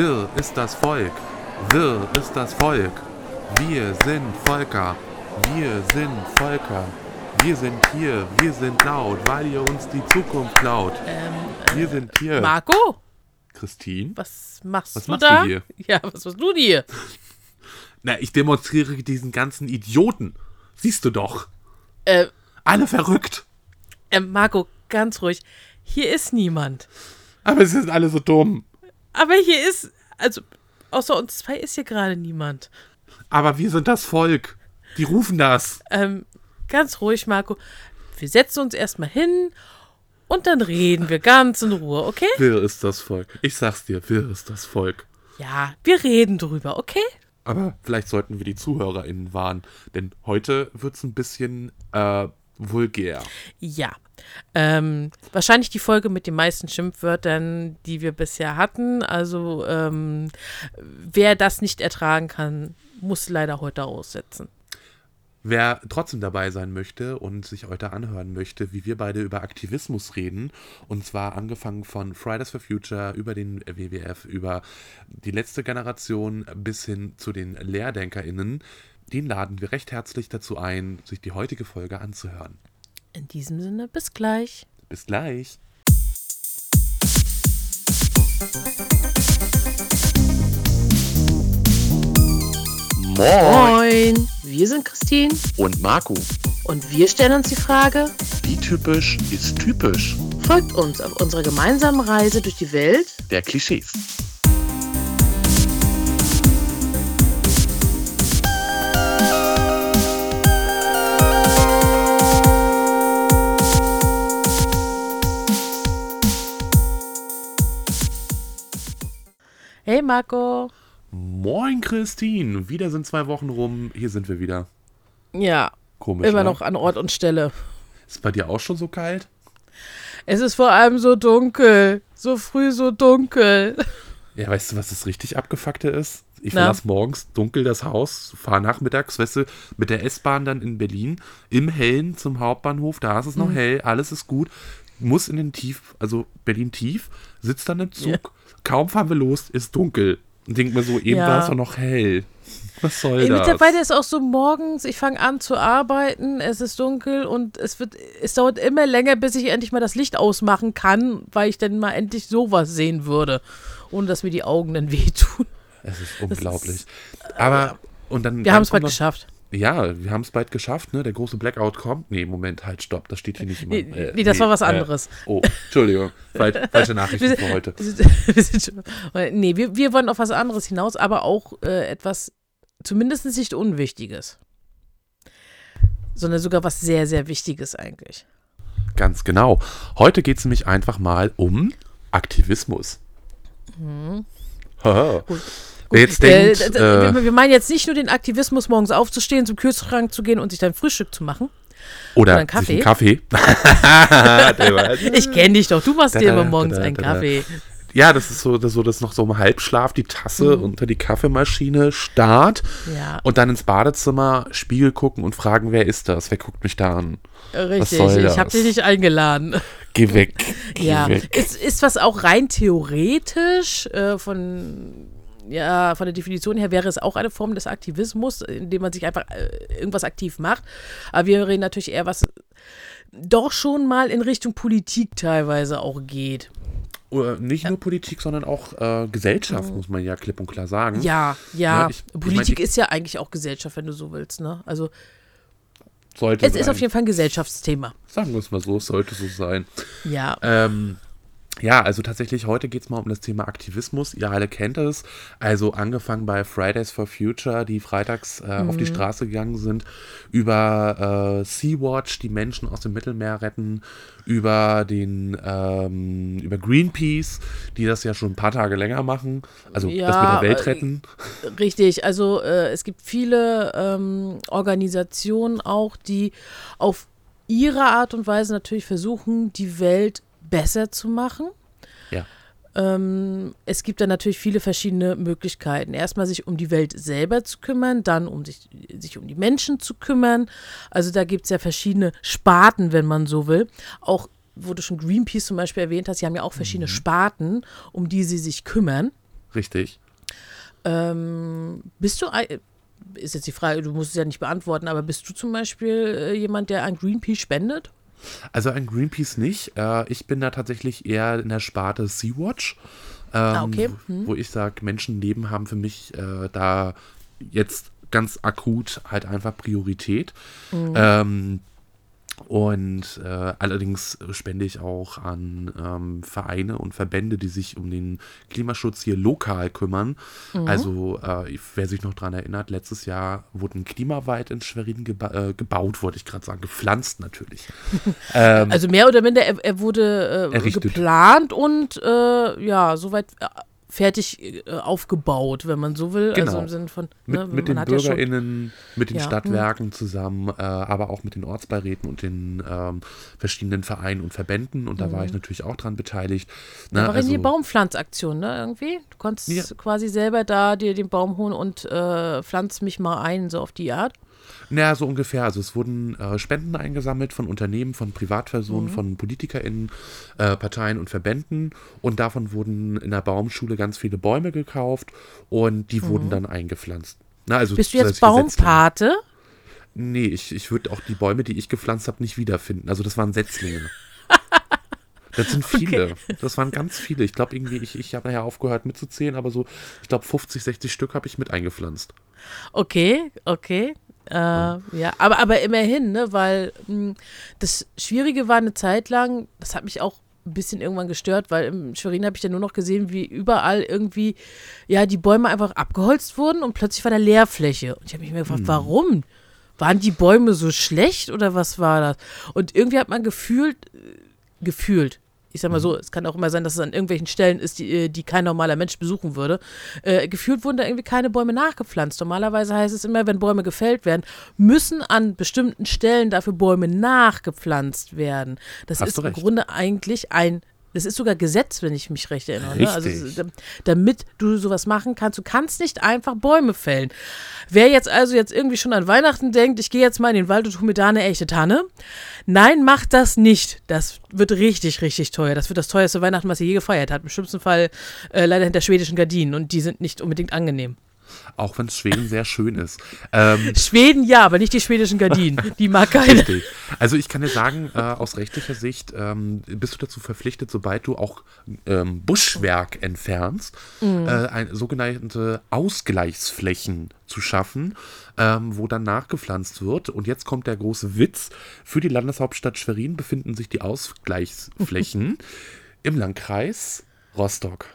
Wirr ist das Volk. Wirr ist das Volk. Wir sind Volker. Wir sind Volker. Wir sind hier. Wir sind laut, weil ihr uns die Zukunft klaut. Ähm, Wir sind hier. Marco, Christine? was machst Was du machst du da? hier? Ja, was machst du hier? Na, ich demonstriere diesen ganzen Idioten. Siehst du doch. Äh, Alle verrückt. äh, Marco, ganz ruhig. Hier ist niemand. Aber sie sind alle so dumm. Aber hier ist, also, außer uns zwei ist hier gerade niemand. Aber wir sind das Volk. Die rufen das. Ähm, ganz ruhig, Marco. Wir setzen uns erstmal hin und dann reden wir ganz in Ruhe, okay? Wirr ist das Volk. Ich sag's dir, wirr ist das Volk. Ja, wir reden drüber, okay? Aber vielleicht sollten wir die ZuhörerInnen warnen, denn heute wird's ein bisschen äh, vulgär. Ja. Ähm, wahrscheinlich die Folge mit den meisten Schimpfwörtern, die wir bisher hatten. Also, ähm, wer das nicht ertragen kann, muss leider heute aussetzen. Wer trotzdem dabei sein möchte und sich heute anhören möchte, wie wir beide über Aktivismus reden, und zwar angefangen von Fridays for Future über den WWF, über die letzte Generation bis hin zu den LehrdenkerInnen, den laden wir recht herzlich dazu ein, sich die heutige Folge anzuhören. In diesem Sinne, bis gleich. Bis gleich. Moin, wir sind Christine Und Marco, und wir stellen uns die Frage, wie typisch ist typisch? folgt uns auf unserer gemeinsamen Reise durch die Welt Der Klischees. Marco. Moin Christine, wieder sind zwei Wochen rum, hier sind wir wieder. Ja, Komisch. immer ne? noch an Ort und Stelle. Ist bei dir auch schon so kalt? Es ist vor allem so dunkel. So früh so dunkel. Ja, weißt du, was das richtig abgefuckte ist? Ich verlasse morgens dunkel das Haus, fahre nachmittags, weißt du, mit der S-Bahn dann in Berlin, im Hellen zum Hauptbahnhof, da ist es noch Mhm. hell, alles ist gut, muss in den Tief, also Berlin tief, sitzt dann im Zug, Ja. kaum fahren wir los, ist dunkel. Und denkt mir so, eben Ja. war es doch noch hell. Was soll Ey, das? mittlerweile ist auch so morgens, ich fange an zu arbeiten, es ist dunkel und es wird, es dauert immer länger, bis ich endlich mal das Licht ausmachen kann, weil ich dann mal endlich sowas sehen würde, ohne dass mir die Augen dann wehtun. Es ist unglaublich. Aber, und dann. Wir haben es bald geschafft. Ja, wir haben es bald geschafft, ne? Der große Blackout kommt. Nee, Moment, halt, stopp. Das steht hier nicht immer. Nee, nee, das war was anderes. oh, Entschuldigung. Falsch, falsche Nachrichten für heute. Wir sind, sind schon, nee, wir, wir wollen auf was anderes hinaus, aber auch äh, etwas zumindest nicht Unwichtiges. Sondern sogar was sehr, sehr Wichtiges eigentlich. Ganz genau. Heute geht es nämlich einfach mal um Aktivismus. Haha. Wer jetzt Äh, denkt, äh, wir- wir meinen jetzt nicht nur den Aktivismus, morgens aufzustehen, zum Kühlschrank zu gehen und sich dann Frühstück zu machen. oder oder einen sich einen Kaffee. Ich kenne dich doch, du machst dir Da, immer da, morgens da, einen. Kaffee. ja, das ist so, das, so, das noch so im Halbschlaf die Tasse Mhm. unter die Kaffeemaschine starrt Ja, und dann ins Badezimmer, Spiegel gucken und fragen, wer ist das? Wer guckt mich da an? richtig. Ich habe dich nicht eingeladen. Geh weg. Geh Ja, weg. ist, ist was auch rein theoretisch äh, von, ja, von der Definition her wäre es auch eine Form des Aktivismus, indem man sich einfach äh, irgendwas aktiv macht. Aber wir reden natürlich eher, was doch schon mal in Richtung Politik teilweise auch geht. Oder nicht nur Politik, sondern auch äh, Gesellschaft, muss man ja klipp und klar sagen. Ja, ja. Ja, ich- ich Politik mein, ich- ist ja eigentlich auch Gesellschaft, wenn du so willst, ne? Also Sollte es sein. ist auf jeden Fall ein Gesellschaftsthema. Sagen wir es mal so, es sollte so sein. Ja. Ähm, ja, also tatsächlich, heute geht es mal um das Thema Aktivismus. Ihr alle kennt es. Also angefangen bei Fridays for Future, die freitags äh, auf die Straße gegangen sind, über äh, Sea-Watch, die Menschen aus dem Mittelmeer retten, über den ähm, über Greenpeace, die das ja schon ein paar Tage länger machen. Also das mit Ja, der Welt äh, retten. Richtig, also äh, es gibt viele ähm, Organisationen auch, die auf ihre Art und Weise natürlich versuchen, die Welt besser zu machen. Ja. Ähm, es gibt da natürlich viele verschiedene Möglichkeiten. Erstmal sich um die Welt selber zu kümmern, dann um sich, sich um die Menschen zu kümmern. Also da gibt es ja verschiedene Sparten, wenn man so will. Auch, wo du schon Greenpeace zum Beispiel erwähnt hast, sie haben ja auch verschiedene Sparten, um die sie sich kümmern. Richtig. Ähm, bist du, ist jetzt die Frage, du musst es ja nicht beantworten, aber bist du zum Beispiel äh, jemand, der an Greenpeace spendet? Also ein Greenpeace nicht. Äh, ich bin da tatsächlich eher in der Sparte Sea-Watch. Ähm, Ah, okay. Hm. Wo ich sage, Menschenleben haben für mich äh, da jetzt ganz akut halt einfach Priorität. Mhm. Ähm, und äh, allerdings spende ich auch an ähm, Vereine und Verbände, die sich um den Klimaschutz hier lokal kümmern. Mhm. Also, äh, wer sich noch daran erinnert, letztes Jahr wurde ein Klimawald in Schwerin geba äh, gebaut, wollte ich gerade sagen, gepflanzt natürlich. ähm, Also mehr oder minder, er, er wurde äh, Errichtet. geplant und äh, ja, soweit äh, fertig äh, aufgebaut, wenn man so will. Also Genau. im Sinne von, mit, ne, mit den man hat ja BürgerInnen, mit den Ja. Stadtwerken zusammen, äh, aber auch mit den Ortsbeiräten und den ähm, verschiedenen Vereinen und Verbänden. Und da war ich natürlich auch dran beteiligt. Ne, Da war also, die Baumpflanzaktion, ne, irgendwie? Du konntest Ja. quasi selber da dir den Baum holen und äh, pflanz mich mal ein, so auf die Art. Naja, so ungefähr. Also es wurden äh, Spenden eingesammelt von Unternehmen, von Privatpersonen, Mhm. von PolitikerInnen, äh, Parteien und Verbänden. Und davon wurden in der Baumschule ganz viele Bäume gekauft und die wurden dann eingepflanzt. Na, also Mhm. Bist du jetzt. Baumpate? Nee, ich, ich würde auch die Bäume, die ich gepflanzt habe, nicht wiederfinden. Also das waren Setzlinge. Das sind viele. Das waren ganz viele. Ich glaube irgendwie, ich, ich habe nachher aufgehört mitzuzählen, aber so, ich glaube 50, 60 Stück habe ich mit eingepflanzt. Okay, okay. Äh, ja, aber, aber immerhin, ne, weil mh, das Schwierige war eine Zeit lang, das hat mich auch ein bisschen irgendwann gestört, weil im Schwerin habe ich dann nur noch gesehen, wie überall irgendwie, ja, die Bäume einfach abgeholzt wurden und plötzlich war da Leerfläche. Und ich habe mich mir gefragt, warum? Waren die Bäume so schlecht oder was war das? Und irgendwie hat man gefühlt, äh, gefühlt, ich sag mal so, es kann auch immer sein, dass es an irgendwelchen Stellen ist, die, äh, die kein normaler Mensch besuchen würde. Äh, gefühlt wurden da irgendwie keine Bäume nachgepflanzt. Normalerweise heißt es immer, wenn Bäume gefällt werden, müssen an bestimmten Stellen dafür Bäume nachgepflanzt werden. Das Hast ist im. Grunde eigentlich ein, das ist sogar Gesetz, wenn ich mich recht erinnere. Ne? Also, damit du sowas machen kannst, du kannst nicht einfach Bäume fällen. Wer jetzt also jetzt irgendwie schon an Weihnachten denkt, ich gehe jetzt mal in den Wald und hole mir da eine echte Tanne. Nein, macht das nicht. Das wird richtig, richtig teuer. Das wird das teuerste Weihnachten, was ihr je gefeiert habt. Im schlimmsten Fall äh, leider hinter schwedischen Gardinen und die sind nicht unbedingt angenehm. Auch wenn Schweden sehr schön ist. Ähm, Schweden ja, aber nicht die schwedischen Gardinen. Die mag keiner. Richtig. Also ich kann dir sagen, äh, aus rechtlicher Sicht ähm, bist du dazu verpflichtet, sobald du auch ähm, Buschwerk entfernst, Mhm. äh, ein, sogenannte Ausgleichsflächen zu schaffen, ähm, wo dann nachgepflanzt wird. Und jetzt kommt der große Witz. Für die Landeshauptstadt Schwerin befinden sich die Ausgleichsflächen im Landkreis Rostock.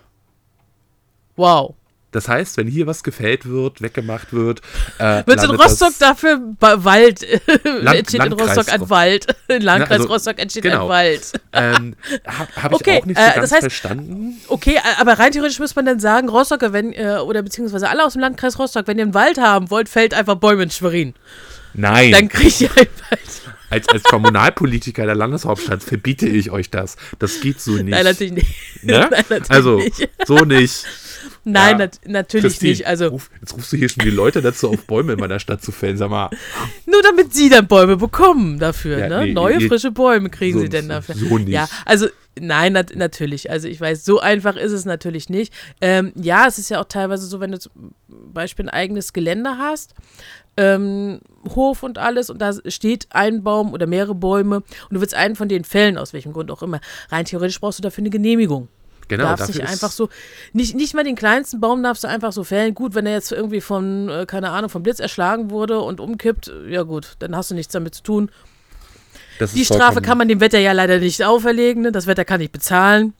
Wow. Das heißt, wenn hier was gefällt wird, weggemacht wird, äh, Wird in Rostock das- dafür Wald, entsteht in Landkreis Rostock ein Wald. In Landkreis also, Rostock entsteht genau. ein Wald. Ähm, Habe hab ich Okay, auch nicht äh, so das ganz heißt- verstanden. Okay, aber rein theoretisch muss man dann sagen, Rostocker, wenn, äh, oder beziehungsweise alle aus dem Landkreis Rostock, wenn ihr einen Wald haben wollt, fällt einfach Bäume in Schwerin. Nein, Dann kriegt ihr einen Wald. als, als Kommunalpolitiker der Landeshauptstadt verbiete ich euch das. Das geht so nicht. Nein, natürlich nicht. Ne? Nein, natürlich also, nicht. so nicht. Nein, Ja. nat natürlich Christine, nicht. Also ruf, jetzt rufst du hier schon die Leute dazu auf, Bäume in meiner Stadt zu fällen. Sag mal, nur damit sie dann Bäume bekommen dafür, Ja, ne? nee, Neue, ihr- frische Bäume kriegen so- sie denn dafür. so nicht. Ja, also nein, nat natürlich. Also ich weiß, so einfach ist es natürlich nicht. Ähm, ja, es ist ja auch teilweise so, wenn du zum Beispiel ein eigenes Gelände hast, ähm, Hof und alles und da steht ein Baum oder mehrere Bäume und du willst einen von den fällen, aus welchem Grund auch immer. Rein theoretisch brauchst du dafür eine Genehmigung. Genau, darfst nicht einfach so, nicht, nicht mal den kleinsten Baum darfst du einfach so fällen. Gut, wenn er jetzt irgendwie von, äh, keine Ahnung, vom Blitz erschlagen wurde und umkippt, ja gut, dann hast du nichts damit zu tun. Die Strafe kann man dem Wetter ja leider nicht auferlegen, ne? das Wetter kann nicht bezahlen.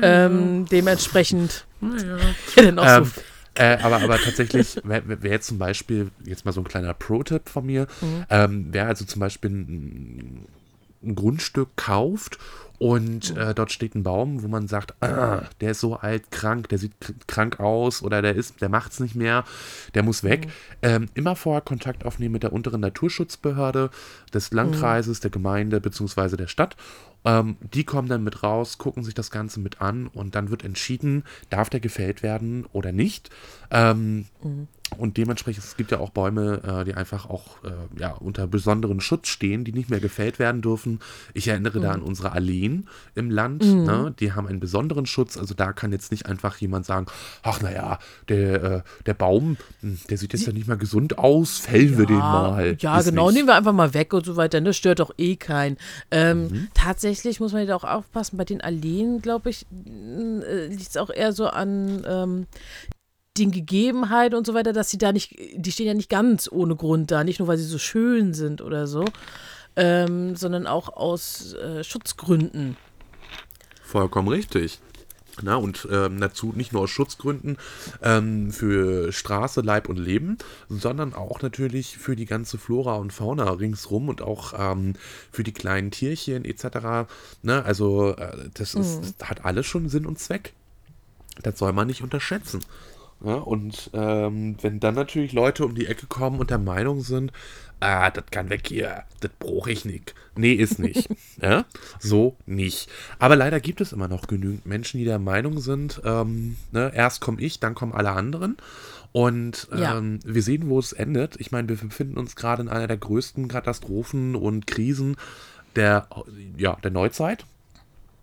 Ähm, dementsprechend, ja, dann auch Ähm, so. äh, aber, aber tatsächlich wäre wär jetzt zum Beispiel, jetzt mal so ein kleiner Pro-Tipp von mir, Mhm. ähm, wer also zum Beispiel ein, ein Grundstück kauft und Mhm. äh, dort steht ein Baum, wo man sagt, ah, der ist so alt, krank, der sieht krank aus oder der ist, der macht's nicht mehr, der muss weg. Mhm. Ähm, immer vorher Kontakt aufnehmen mit der unteren Naturschutzbehörde des Landkreises, der Gemeinde bzw. der Stadt. Ähm, die kommen dann mit raus, gucken sich das Ganze mit an und dann wird entschieden, darf der gefällt werden oder nicht. Ähm, Und dementsprechend, es gibt ja auch Bäume, äh, die einfach auch äh, ja, unter besonderen Schutz stehen, die nicht mehr gefällt werden dürfen. Ich erinnere da an unsere Alleen im Land. Ne? Die haben einen besonderen Schutz. Also da kann jetzt nicht einfach jemand sagen, ach naja, der, äh, der Baum, hm, der sieht jetzt ja nicht mehr gesund aus, fällen wir den mal. Ja, Ist genau, nicht. nehmen wir einfach mal weg und so weiter. Das stört doch eh keinen. Ähm, Tatsächlich muss man da auch aufpassen. Bei den Alleen, glaube ich, äh, liegt es auch eher so an ähm, den Gegebenheiten und so weiter, dass sie da nicht, die stehen ja nicht ganz ohne Grund da, nicht nur weil sie so schön sind oder so, ähm, sondern auch aus äh, Schutzgründen. Vollkommen richtig. Na, und ähm, dazu nicht nur aus Schutzgründen ähm, für Straße, Leib und Leben, sondern auch natürlich für die ganze Flora und Fauna ringsrum und auch ähm, für die kleinen Tierchen etc. Ne, also äh, das, ist, das hat alles schon Sinn und Zweck. Das soll man nicht unterschätzen. Ja, und ähm, wenn dann natürlich Leute um die Ecke kommen und der Meinung sind, ah, das kann weg hier, das brauche ich nicht. Nee, ist nicht. ja? So nicht. Aber leider gibt es immer noch genügend Menschen, die der Meinung sind, ähm, ne, erst komme ich, dann kommen alle anderen. Und Ja. ähm, wir sehen, wo es endet. Ich meine, wir befinden uns gerade in einer der größten Katastrophen und Krisen der, ja, der Neuzeit.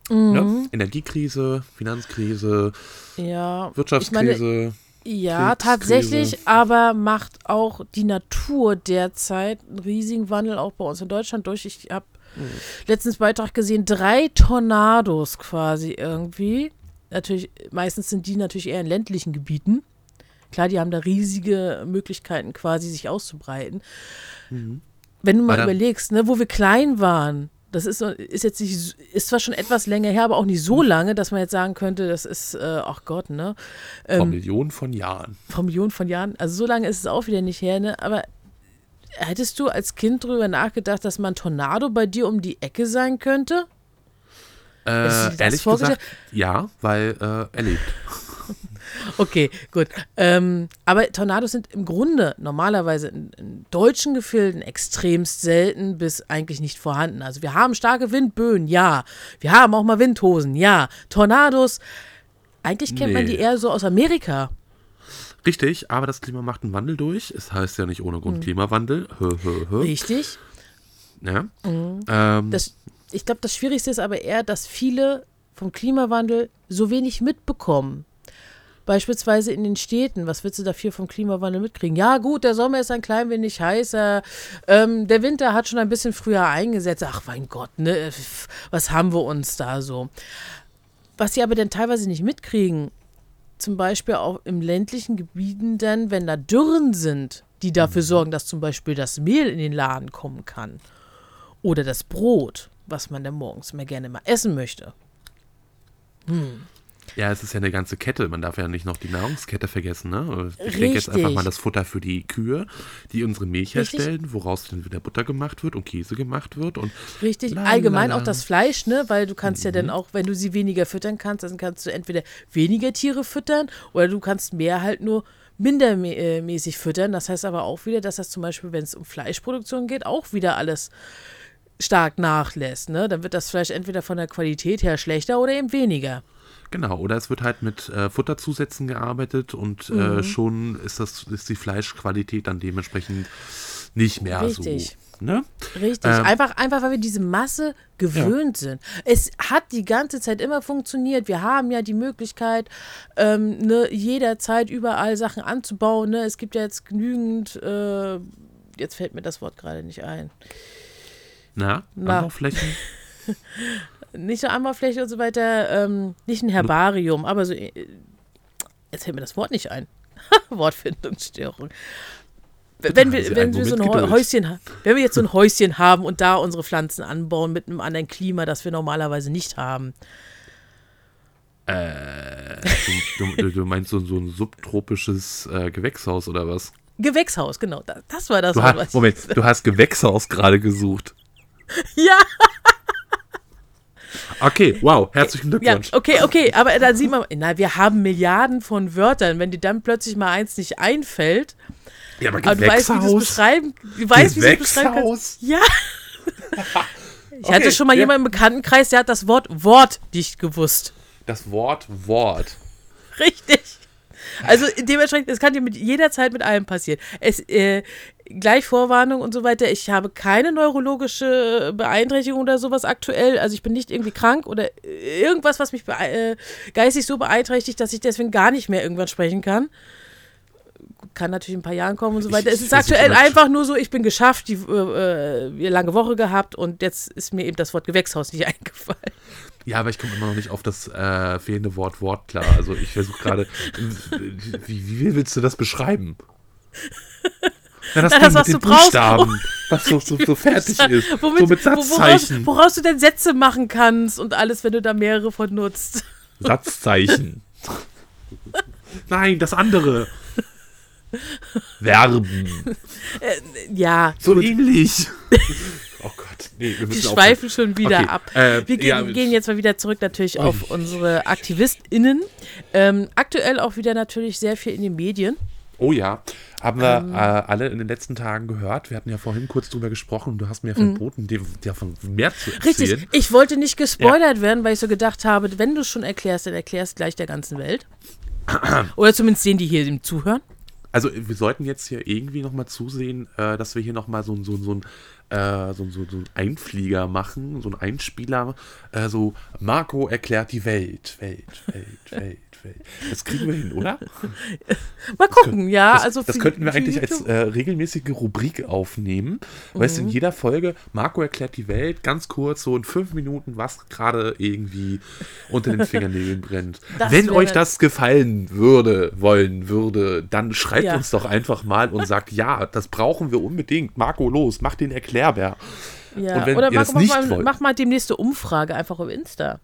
Ne? Energiekrise, Finanzkrise, Ja, Wirtschaftskrise. Ja, tatsächlich, aber macht auch die Natur derzeit einen riesigen Wandel auch bei uns in Deutschland durch. Ich habe letztens Beitrag gesehen, drei Tornados quasi irgendwie. Natürlich, meistens sind die natürlich eher in ländlichen Gebieten. Klar, die haben da riesige Möglichkeiten quasi sich auszubreiten. Wenn du mal überlegst, ne, wo wir klein waren, das ist, ist jetzt nicht, ist zwar schon etwas länger her, aber auch nicht so lange, dass man jetzt sagen könnte, das ist, äh, ach Gott, ne? Vor Ähm, Millionen von Jahren. vor Millionen von Jahren, also so lange ist es auch wieder nicht her, ne? Aber hättest du als Kind drüber nachgedacht, dass mal ein Tornado bei dir um die Ecke sein könnte? Äh, ehrlich gesagt, ja, weil äh, erlebt. Okay, gut. Ähm, aber Tornados sind im Grunde normalerweise in, in deutschen Gefilden extremst selten bis eigentlich nicht vorhanden. Also wir haben starke Windböen, ja. Wir haben auch mal Windhosen, ja. Tornados, eigentlich kennt man Nee. die eher so aus Amerika. Richtig, aber das Klima macht einen Wandel durch. Es heißt ja nicht ohne Mhm. Grund Klimawandel. Hö, hö, hö. Richtig? Ja. Ähm, Das, ich glaube, das Schwierigste ist aber eher, dass viele vom Klimawandel so wenig mitbekommen. Beispielsweise in den Städten, was willst du dafür vom Klimawandel mitkriegen? Ja, gut, der Sommer ist ein klein wenig heißer, ähm, der Winter hat schon ein bisschen früher eingesetzt. Ach, mein Gott, ne, was haben wir uns da so? Was sie aber dann teilweise nicht mitkriegen, zum Beispiel auch im ländlichen Gebieten dann, wenn da Dürren sind, die dafür sorgen, dass zum Beispiel das Mehl in den Laden kommen kann. Oder das Brot, was man dann morgens mehr gerne mal essen möchte. Ja, es ist ja eine ganze Kette. Man darf ja nicht noch die Nahrungskette vergessen. Ne? Ich denke jetzt einfach mal das Futter für die Kühe, die unsere Milch Richtig. herstellen, woraus dann wieder Butter gemacht wird und Käse gemacht wird. Und Richtig, La, allgemein la, la. auch das Fleisch, ne? Weil du kannst ja dann auch, wenn du sie weniger füttern kannst, dann kannst du entweder weniger Tiere füttern oder du kannst mehr halt nur mindermäßig füttern. Das heißt aber auch wieder, dass das zum Beispiel, wenn es um Fleischproduktion geht, auch wieder alles stark nachlässt. Ne? Dann wird das Fleisch entweder von der Qualität her schlechter oder eben weniger. Genau, oder es wird halt mit äh, Futterzusätzen gearbeitet und Mhm. äh, schon ist, das, ist die Fleischqualität dann dementsprechend nicht mehr Richtig. so. Ne? Richtig. Ähm, einfach, einfach, weil wir diese Masse gewöhnt sind. Es hat die ganze Zeit immer funktioniert. Wir haben ja die Möglichkeit, ähm, ne, jederzeit überall Sachen anzubauen. Ne? Es gibt ja jetzt genügend, äh, jetzt fällt mir das Wort gerade nicht ein. Na, Na. Anbauflächen? Nicht so Anbaufläche und so weiter, ähm, nicht ein Herbarium, aber so, äh, jetzt fällt mir das Wort nicht ein. Wortfindungsstörung. Wenn wir, wenn wir so ein. Häuschen, wenn wir jetzt so ein Häuschen haben und da unsere Pflanzen anbauen mit einem anderen Klima, das wir normalerweise nicht haben. Äh, du, du, meinst so, so ein subtropisches äh, Gewächshaus oder was? Gewächshaus, genau. Das, das war das Du Wort, hast, Moment, du hast Gewächshaus gerade gesucht. Ja, Okay, wow, herzlichen ja, Glückwunsch. okay, okay, aber da sieht man, na, wir haben Milliarden von Wörtern. Wenn dir dann plötzlich mal eins nicht einfällt, Ja, aber aber du weißt, wie du es beschreiben, du weißt, wie du es beschreiben kannst. Ja. Ich Okay, hatte schon mal ja. jemanden im Bekanntenkreis, der hat das Wort Wort nicht gewusst. Das Wort Wort. Richtig. Also dementsprechend, es kann dir mit jeder Zeit mit allem passieren. Es, äh, gleich Vorwarnung und so weiter. Ich habe keine neurologische Beeinträchtigung oder sowas aktuell. Also ich bin nicht irgendwie krank oder irgendwas, was mich äh, geistig so beeinträchtigt, dass ich deswegen gar nicht mehr irgendwann sprechen kann kann natürlich in ein paar Jahren kommen und so weiter. Ich, es ist aktuell einfach nur so, ich bin geschafft, die äh, äh, lange Woche gehabt und jetzt ist mir eben das Wort Gewächshaus nicht eingefallen. Ja, aber ich komme immer noch nicht auf das äh, fehlende Wort Wort klar. Also ich versuche gerade, wie, wie, willst du das beschreiben? Ja, das, das was du Buchstaben, brauchst. was so, so, so fertig ist. Womit, so mit Satzzeichen. Woraus, woraus, du denn Sätze machen kannst und alles, wenn du da mehrere von nutzt. Satzzeichen. Nein, das andere. Verben. Äh, ja. So gut. ähnlich. Oh Gott, nee, wir, wir schweifen schon wieder okay. ab. Äh, wir gehen, ja, gehen, jetzt mal wieder zurück natürlich auf unsere AktivistInnen. Ähm, aktuell auch wieder natürlich sehr viel in den Medien. Oh ja, haben wir ähm, äh, alle in den letzten Tagen gehört. Wir hatten ja vorhin kurz drüber gesprochen und du hast mir ja mhm. verboten, dir davon mehr zu erzählen. Richtig, ich wollte nicht gespoilert ja. werden, weil ich so gedacht habe, wenn du es schon erklärst, dann erklärst gleich der ganzen Welt. Oder zumindest denen, die hier zuhören. Also wir sollten jetzt hier irgendwie nochmal zusehen, äh, dass wir hier nochmal so, so, so, äh, so, so, so einen Einflieger machen, so einen Einspieler. Äh, so Marco erklärt die Welt, Welt, Welt, Welt. Das kriegen wir hin, oder? Mal gucken, können, ja. Das, also das könnten wir eigentlich als äh, regelmäßige Rubrik aufnehmen. Mhm. Weißt du, in jeder Folge, Marco erklärt die Welt, ganz kurz, so in fünf Minuten, was gerade irgendwie unter den Fingernägeln brennt. Das Wenn euch das gefallen würde, wollen würde, dann schreibt ja. uns doch einfach mal und sagt, ja, das brauchen wir unbedingt. Marco, los, mach den Erklärbär. Ja, oder Marco, mach, mal, mach mal demnächst eine Umfrage einfach auf Insta.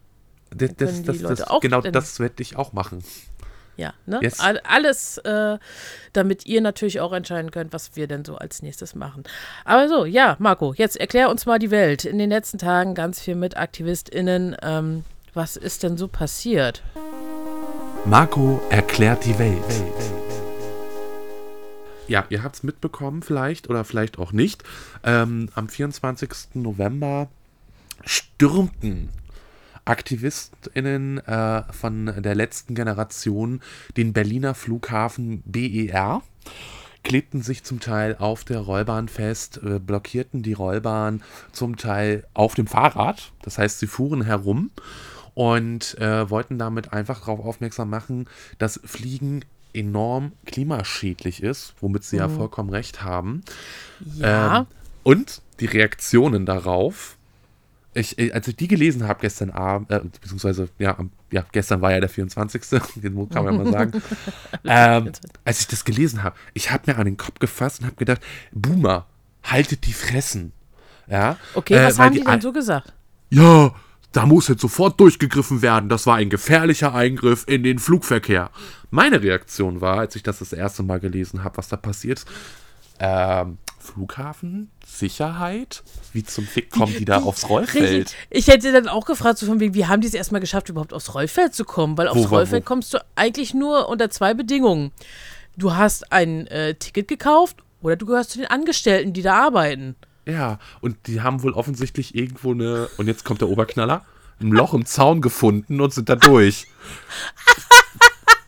Das, das, das, das genau das werde ich auch machen. Ja, ne? Yes. Alles, äh, damit ihr natürlich auch entscheiden könnt, was wir denn so als nächstes machen. Aber so, ja, Marco, jetzt erklär uns mal die Welt. In den letzten Tagen ganz viel mit AktivistInnen. Ähm, was ist denn so passiert? Marco erklärt die Welt. Ja, ihr habt es mitbekommen vielleicht oder vielleicht auch nicht. Ähm, am 24. November stürmten AktivistInnen äh, von der letzten Generation den Berliner Flughafen BER klebten sich zum Teil auf der Rollbahn fest, äh, blockierten die Rollbahn zum Teil auf dem Fahrrad. Das heißt, sie fuhren herum und äh, wollten damit einfach darauf aufmerksam machen, dass Fliegen enorm klimaschädlich ist, womit sie mhm. ja vollkommen recht haben. Ja. Ähm, und die Reaktionen darauf ich, äh, als ich die gelesen habe gestern Abend, äh, beziehungsweise, ja, ja, gestern war ja der 24. den kann man ja mal sagen. ähm, als ich das gelesen habe, ich habe mir an den Kopf gefasst und habe gedacht, Boomer, haltet die Fressen. Ja, okay, äh, was haben die, die denn so gesagt? Ja, da muss jetzt sofort durchgegriffen werden. Das war ein gefährlicher Eingriff in den Flugverkehr. Meine Reaktion war, als ich das das erste Mal gelesen habe, was da passiert, ähm, Flughafen, Sicherheit, wie zum Fick kommen die da aufs Rollfeld? Richtig. Ich hätte dann auch gefragt, so von wegen, wie haben die es erstmal geschafft, überhaupt aufs Rollfeld zu kommen? Weil aufs wo, Rollfeld wo? kommst du eigentlich nur unter zwei Bedingungen. Du hast ein äh, Ticket gekauft oder du gehörst zu den Angestellten, die da arbeiten. Ja, und die haben wohl offensichtlich irgendwo eine, und jetzt kommt der Oberknaller, ein Loch im Zaun gefunden und sind da durch.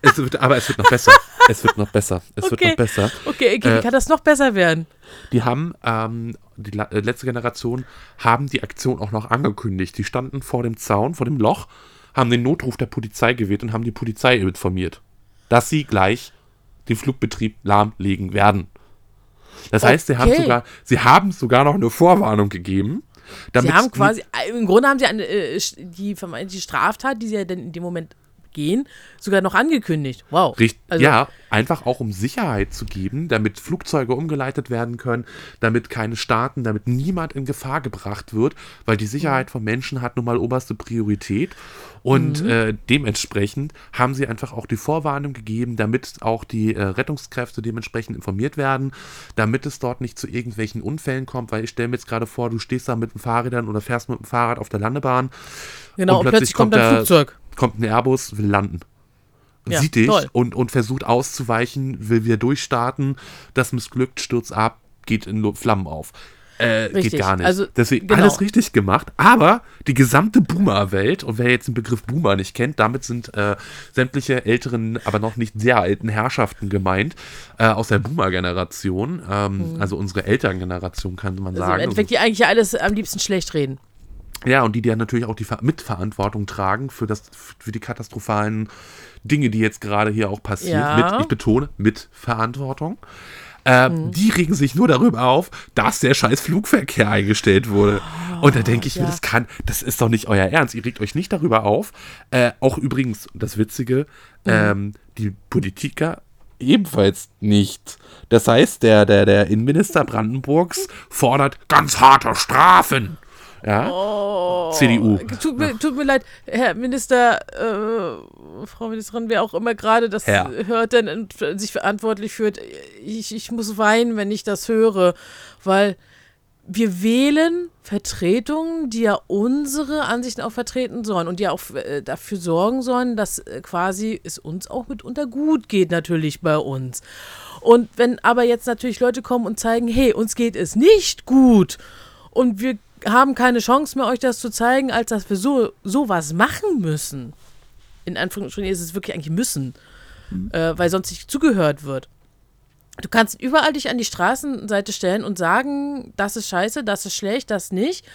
es wird, aber es wird noch besser. Es wird noch besser. Es okay. wird noch besser. Okay, okay. Äh, kann das noch besser werden? Die haben, ähm, die äh, letzte Generation haben die Aktion auch noch angekündigt. Die standen vor dem Zaun, vor dem Loch, haben den Notruf der Polizei gewählt und haben die Polizei informiert, dass sie gleich den Flugbetrieb lahmlegen werden. Das okay. heißt, sie haben sogar, sie haben sogar noch eine Vorwarnung gegeben. sie haben quasi, im Grunde haben sie eine, äh, die vermeintliche Straftat, die sie ja dann in dem Moment gehen, sogar noch angekündigt. Wow. Richtig, also, ja, einfach auch um Sicherheit zu geben, damit Flugzeuge umgeleitet werden können, damit keine Staaten, damit niemand in Gefahr gebracht wird, weil die Sicherheit von Menschen hat nun mal oberste Priorität. Und mhm. äh, dementsprechend haben sie einfach auch die Vorwarnung gegeben, damit auch die äh, Rettungskräfte dementsprechend informiert werden, damit es dort nicht zu irgendwelchen Unfällen kommt, weil ich stelle mir jetzt gerade vor, du stehst da mit den Fahrrädern oder fährst mit dem Fahrrad auf der Landebahn. Genau, und plötzlich, plötzlich kommt, kommt ein Flugzeug kommt ein Airbus, will landen. Ja, sieht dich und, und versucht auszuweichen, will wieder durchstarten. Das missglückt, stürzt ab, geht in Flammen auf. Äh, geht gar nicht. Also, Deswegen genau. alles richtig gemacht. Aber die gesamte Boomer-Welt, und wer jetzt den Begriff Boomer nicht kennt, damit sind äh, sämtliche älteren, aber noch nicht sehr alten Herrschaften gemeint, äh, aus der Boomer-Generation, ähm, also unsere Elterngeneration, kann man Mhm. Also sagen. im Endeffekt, die eigentlich alles am liebsten schlecht reden. Ja, und die, die ja natürlich auch die Ver Mitverantwortung tragen für, das, für die katastrophalen Dinge, die jetzt gerade hier auch passieren. Ja. Mit, ich betone, mit Verantwortung. Äh, Die regen sich nur darüber auf, dass der scheiß Flugverkehr eingestellt wurde. und da denke ich mir, ja. das kann, das ist doch nicht euer Ernst. Ihr regt euch nicht darüber auf. Äh, auch übrigens, das Witzige, ähm, die Politiker ebenfalls nicht. Das heißt, der, der, der Innenminister Brandenburgs fordert ganz harte Strafen. Ja, CDU. Tut mir, tut mir leid, Herr Minister, äh, Frau Ministerin, wer auch immer gerade das Herr. hört denn und sich verantwortlich fühlt, ich, ich muss weinen, wenn ich das höre, weil wir wählen Vertretungen, die ja unsere Ansichten auch vertreten sollen und die auch äh, dafür sorgen sollen, dass äh, quasi es uns auch mitunter gut geht, natürlich bei uns. Und wenn aber jetzt natürlich Leute kommen und zeigen, hey, uns geht es nicht gut und wir haben keine Chance mehr, euch das zu zeigen, als dass wir so sowas machen müssen. In Anführungsstrichen ist es wirklich eigentlich müssen, äh, weil sonst nicht zugehört wird. Du kannst überall dich an die Straßenseite stellen und sagen, das ist scheiße, das ist schlecht, das nicht.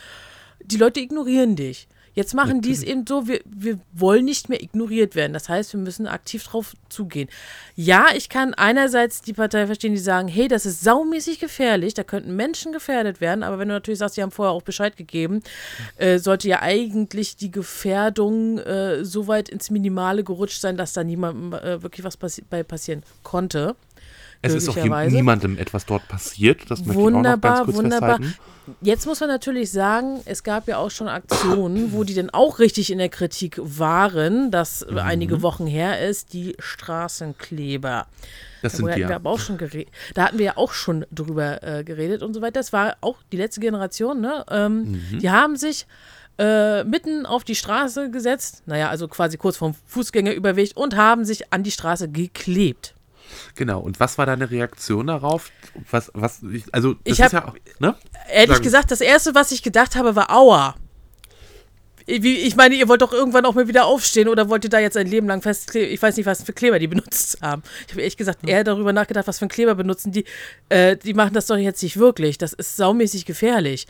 Die Leute ignorieren dich. Jetzt machen die es eben so, wir, wir wollen nicht mehr ignoriert werden. Das heißt, wir müssen aktiv drauf zugehen. Ja, ich kann einerseits die Partei verstehen, die sagen, hey, das ist saumäßig gefährlich, da könnten Menschen gefährdet werden, aber wenn du natürlich sagst, die haben vorher auch Bescheid gegeben, äh, sollte ja eigentlich die Gefährdung äh, so weit ins Minimale gerutscht sein, dass da niemandem äh, wirklich was passi bei passieren konnte. Es ist auch niemandem etwas dort passiert. Das möchte ich auch noch Wunderbar, ganz kurz wunderbar. festhalten. Jetzt muss man natürlich sagen, es gab ja auch schon Aktionen, wo die dann auch richtig in der Kritik waren, das Mhm. einige Wochen her ist, die Straßenkleber. Das Da sind hatten die wir ja. aber auch schon geredet. Da hatten wir ja auch schon drüber äh, geredet und so weiter. Das war auch die letzte Generation, ne? Ähm, Mhm. Die haben sich äh, mitten auf die Straße gesetzt, naja, also quasi kurz vom Fußgängerüberweg und haben sich an die Straße geklebt. Genau. Und was war deine Reaktion darauf? Was, was, ich, also, das Ich ist hab- ja auch, ne? Ehrlich Sagen- gesagt, das erste, was ich gedacht habe, war Aua. Wie, ich meine, ihr wollt doch irgendwann auch mal wieder aufstehen oder wollt ihr da jetzt ein Leben lang festkleben? Ich weiß nicht, was für Kleber die benutzt haben. Ich habe ehrlich gesagt eher darüber nachgedacht, was für einen Kleber benutzen die. Äh, die machen das doch jetzt nicht wirklich. Das ist saumäßig gefährlich.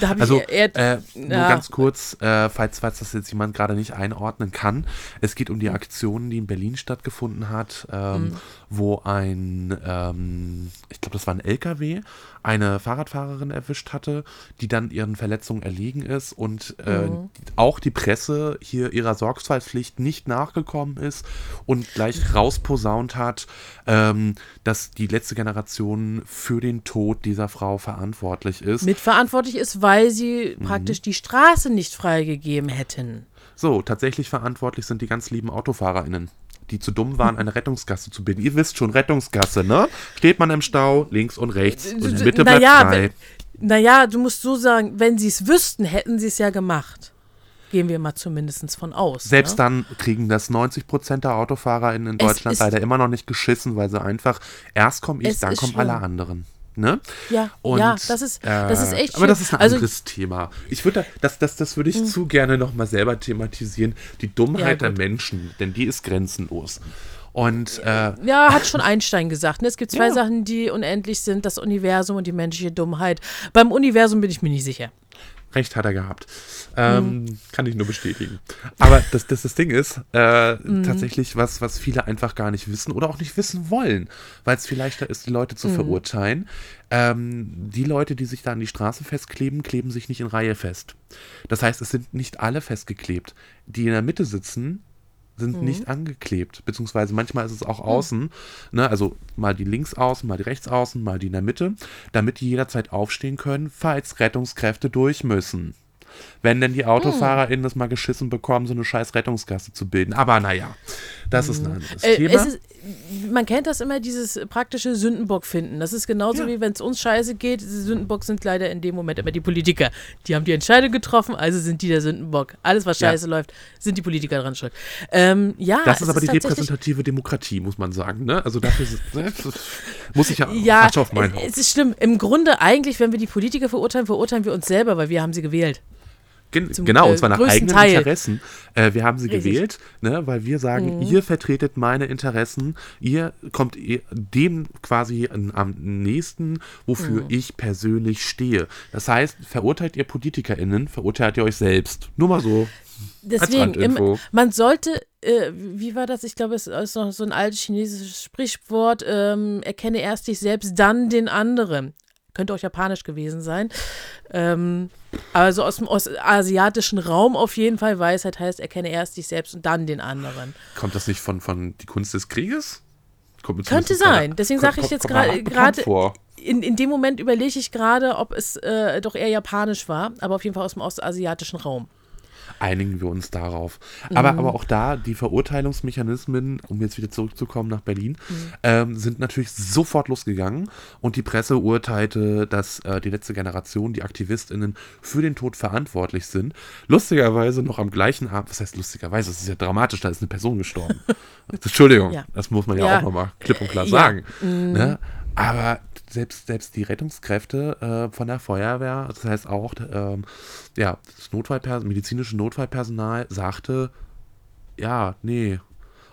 Da habe Also, ich eher. äh, nur ja. ganz kurz, äh, falls, falls das jetzt jemand gerade nicht einordnen kann. Es geht um die Aktion, die in Berlin stattgefunden hat, ähm, wo ein, ähm, ich glaube, das war ein LKW, eine Fahrradfahrerin erwischt hatte, die dann ihren Verletzungen erlegen ist und äh, auch die Presse hier ihrer Sorgfaltspflicht nicht nachgekommen ist und gleich rausposaunt hat, ähm, dass die letzte Generation für den Tod dieser Frau verantwortlich ist. mitverantwortlich ist, weil sie Mhm. praktisch die Straße nicht freigegeben hätten. So, tatsächlich verantwortlich sind die ganz lieben AutofahrerInnen, die zu dumm waren, eine Rettungsgasse zu bilden. Ihr wisst schon, Rettungsgasse, ne? Steht man im Stau, links und rechts und in der Mitte bleibt naja, frei. wenn- naja, du musst so sagen, wenn sie es wüssten, hätten sie es ja gemacht. Gehen wir mal zumindest von aus. Selbst ne? dann kriegen das 90% der AutofahrerInnen in Deutschland leider immer noch nicht geschissen, weil sie einfach, erst komme ich, dann kommen schlimm. alle anderen. Ne? Ja, Und, ja, das ist, das ist äh, echt Aber das ist ein also, anderes Thema. Ich würde, da- das, das, das würde ich zu gerne nochmal selber thematisieren. Die Dummheit der gut. Menschen, denn die ist grenzenlos. Und äh, Ja, hat schon Einstein gesagt. Ne? Es gibt zwei Ja. Sachen, die unendlich sind: das Universum und die menschliche Dummheit. Beim Universum bin ich mir nicht sicher. Recht hat er gehabt. Ähm, Kann ich nur bestätigen. Aber das, das, das Ding ist äh, tatsächlich was, was viele einfach gar nicht wissen oder auch nicht wissen wollen, weil es viel leichter ist, die Leute zu verurteilen. Ähm, die Leute, die sich da an die Straße festkleben, kleben sich nicht in Reihe fest. Das heißt, es sind nicht alle festgeklebt. Die in der Mitte sitzen, sind nicht angeklebt, beziehungsweise manchmal ist es auch außen, ne, also mal die links außen, mal die rechts außen, mal die in der Mitte, damit die jederzeit aufstehen können, falls Rettungskräfte durch müssen. Wenn denn die AutofahrerInnen das mal geschissen bekommen, so eine scheiß Rettungsgasse zu bilden. Aber naja, das ist ein anderes Äh, Thema. ist, man kennt das immer, dieses praktische Sündenbock finden. Das ist genauso Ja. wie wenn es uns scheiße geht. Sündenbock sind leider in dem Moment immer die Politiker. Die haben die Entscheidung getroffen, also sind die der Sündenbock. Alles, was Ja. scheiße läuft, sind die Politiker dran schuld. Ähm, ja, das ist aber die tatsächlich- repräsentative Demokratie, muss man sagen. Ne? Also dafür ist, es- muss ich ja, Ja, Asche auf mein es- Haupt. es ist schlimm. Im Grunde eigentlich, wenn wir die Politiker verurteilen, verurteilen wir uns selber, weil wir haben sie gewählt. Gen zum, genau, äh, und zwar nach eigenen Teil. Interessen. Äh, wir haben sie Richtig. Mhm. gewählt, ne, weil wir sagen, ihr vertretet meine Interessen, ihr kommt dem quasi am nächsten, wofür Mhm. ich persönlich stehe. Das heißt, verurteilt ihr PolitikerInnen, verurteilt ihr euch selbst. Nur mal so. Deswegen, im, man sollte, äh, wie war das? Ich glaube, es ist noch so ein altes chinesisches Sprichwort, ähm, erkenne erst dich selbst, dann den anderen. Könnte auch japanisch gewesen sein. Ähm, aber so aus dem ostasiatischen Raum auf jeden Fall Weisheit heißt, erkenne erst dich selbst und dann den anderen. Kommt das nicht von, von Die Kunst des Krieges? Könnte sein. Deswegen sage ich jetzt gerade- in, in dem Moment überlege ich gerade, ob es äh, doch eher japanisch war, aber auf jeden Fall aus dem ostasiatischen Raum. Einigen wir uns darauf. Aber, Mhm. aber auch da, die Verurteilungsmechanismen, um jetzt wieder zurückzukommen nach Berlin, Mhm. ähm, sind natürlich sofort losgegangen und die Presse urteilte, dass äh, die letzte Generation, die AktivistInnen, für den Tod verantwortlich sind. Lustigerweise noch am gleichen Abend, was heißt lustigerweise, das ist ja dramatisch, da ist eine Person gestorben. Entschuldigung, Ja. das muss man ja, Ja. auch nochmal klipp und klar Ja. sagen. Ne? Aber selbst, selbst die Rettungskräfte äh, von der Feuerwehr, das heißt auch, ähm, ja, das Notfallpers medizinische Notfallpersonal sagte, ja, nee,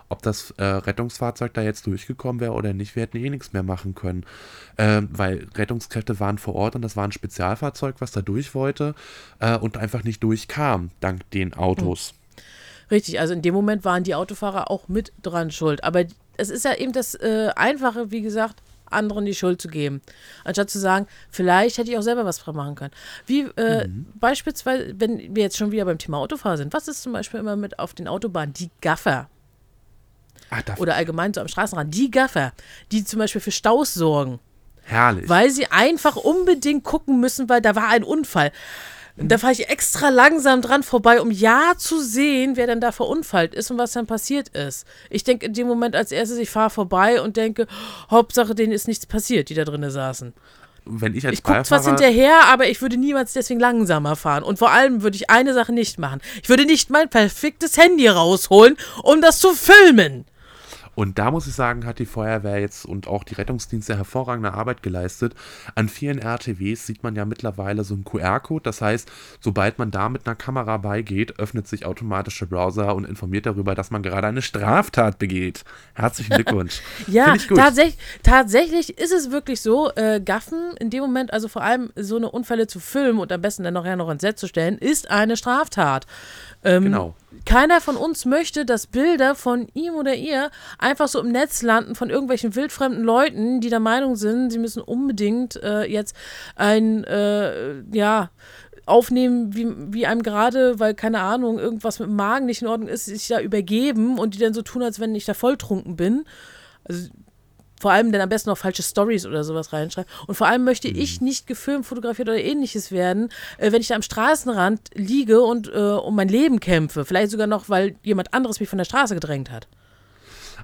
ob das äh, Rettungsfahrzeug da jetzt durchgekommen wäre oder nicht, wir hätten eh nichts mehr machen können. Ähm, weil Rettungskräfte waren vor Ort und das war ein Spezialfahrzeug, was da durch wollte äh, und einfach nicht durchkam, dank den Autos. Richtig, also in dem Moment waren die Autofahrer auch mit dran schuld. Aber es ist ja eben das äh, Einfache, wie gesagt, anderen die Schuld zu geben. Anstatt zu sagen, vielleicht hätte ich auch selber was dran machen können. Wie äh, beispielsweise, wenn wir jetzt schon wieder beim Thema Autofahrer sind, was ist zum Beispiel immer mit auf den Autobahnen? Die Gaffer. Da, Oder allgemein so am Straßenrand. Die Gaffer, die zum Beispiel für Staus sorgen. herrlich. Weil sie einfach unbedingt gucken müssen, weil da war ein Unfall. Da fahre ich extra langsam dran vorbei, um ja zu sehen, wer denn da verunfallt ist und was dann passiert ist. Ich denke in dem Moment als erstes, ich fahre vorbei und denke, Hauptsache, denen ist nichts passiert, die da drinnen saßen. Wenn ich als Ich gucke zwar hinterher, aber ich würde niemals deswegen langsamer fahren. Und vor allem würde ich eine Sache nicht machen. Ich würde nicht mein perfektes Handy rausholen, um das zu filmen. Und da muss ich sagen, hat die Feuerwehr jetzt und auch die Rettungsdienste hervorragende Arbeit geleistet. An vielen RTWs sieht man ja mittlerweile so einen QR-Code. Das heißt, sobald man da mit einer Kamera beigeht, öffnet sich automatisch der Browser und informiert darüber, dass man gerade eine Straftat begeht. Herzlichen Glückwunsch. Ja, tatsächlich, tatsächlich ist es wirklich so, äh, Gaffen in dem Moment, also vor allem so eine Unfälle zu filmen und am besten dann nachher noch ins Set zu stellen, ist eine Straftat. Ähm, Genau. Keiner von uns möchte, dass Bilder von ihm oder ihr einfach so im Netz landen von irgendwelchen wildfremden Leuten, die der Meinung sind, sie müssen unbedingt äh, jetzt ein, äh, ja, aufnehmen, wie, wie einem gerade, weil, keine Ahnung, irgendwas mit dem Magen nicht in Ordnung ist, sich da übergeben und die dann so tun, als wenn ich da volltrunken bin. Also vor allem dann am besten noch falsche Stories oder sowas reinschreiben. Und vor allem möchte ich nicht gefilmt, fotografiert oder ähnliches werden, äh, wenn ich da am Straßenrand liege und äh, um mein Leben kämpfe. Vielleicht sogar noch, weil jemand anderes mich von der Straße gedrängt hat.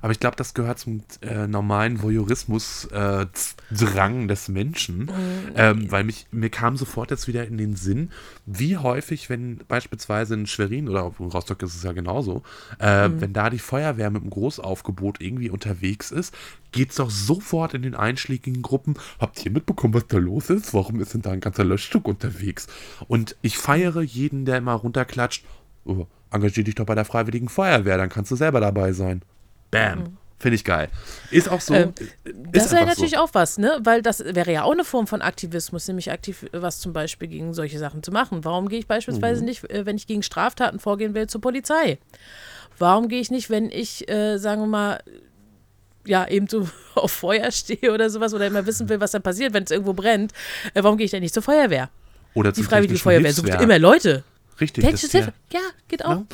Aber ich glaube, das gehört zum äh, normalen Voyeurismus-Drang des Menschen. Ähm, weil mich, mir kam sofort jetzt wieder in den Sinn, wie häufig, wenn beispielsweise in Schwerin oder in Rostock ist es ja genauso, äh, wenn da die Feuerwehr mit einem Großaufgebot irgendwie unterwegs ist, geht es doch sofort in den einschlägigen Gruppen. Habt ihr mitbekommen, was da los ist? Warum ist denn da ein ganzer Löschstück unterwegs? Und ich feiere jeden, der immer runterklatscht. Oh, engagier dich doch bei der Freiwilligen Feuerwehr, dann kannst du selber dabei sein. Bam. Finde ich geil. Ist auch so. Ähm, ist Das wäre natürlich so. auch was, ne? Weil das wäre ja auch eine Form von Aktivismus, nämlich aktiv was zum Beispiel gegen solche Sachen zu machen. Warum gehe ich beispielsweise Mhm. nicht, äh, wenn ich gegen Straftaten vorgehen will, zur Polizei? Warum gehe ich nicht, wenn ich, äh, sagen wir mal, ja, eben so auf Feuer stehe oder sowas oder immer wissen will, was dann passiert, wenn es irgendwo brennt? Äh, warum gehe ich denn nicht zur Feuerwehr? Oder Die zum Freiwillige Feuerwehr sucht immer Leute. Richtig. Hilfe, ja, geht auch. Ja.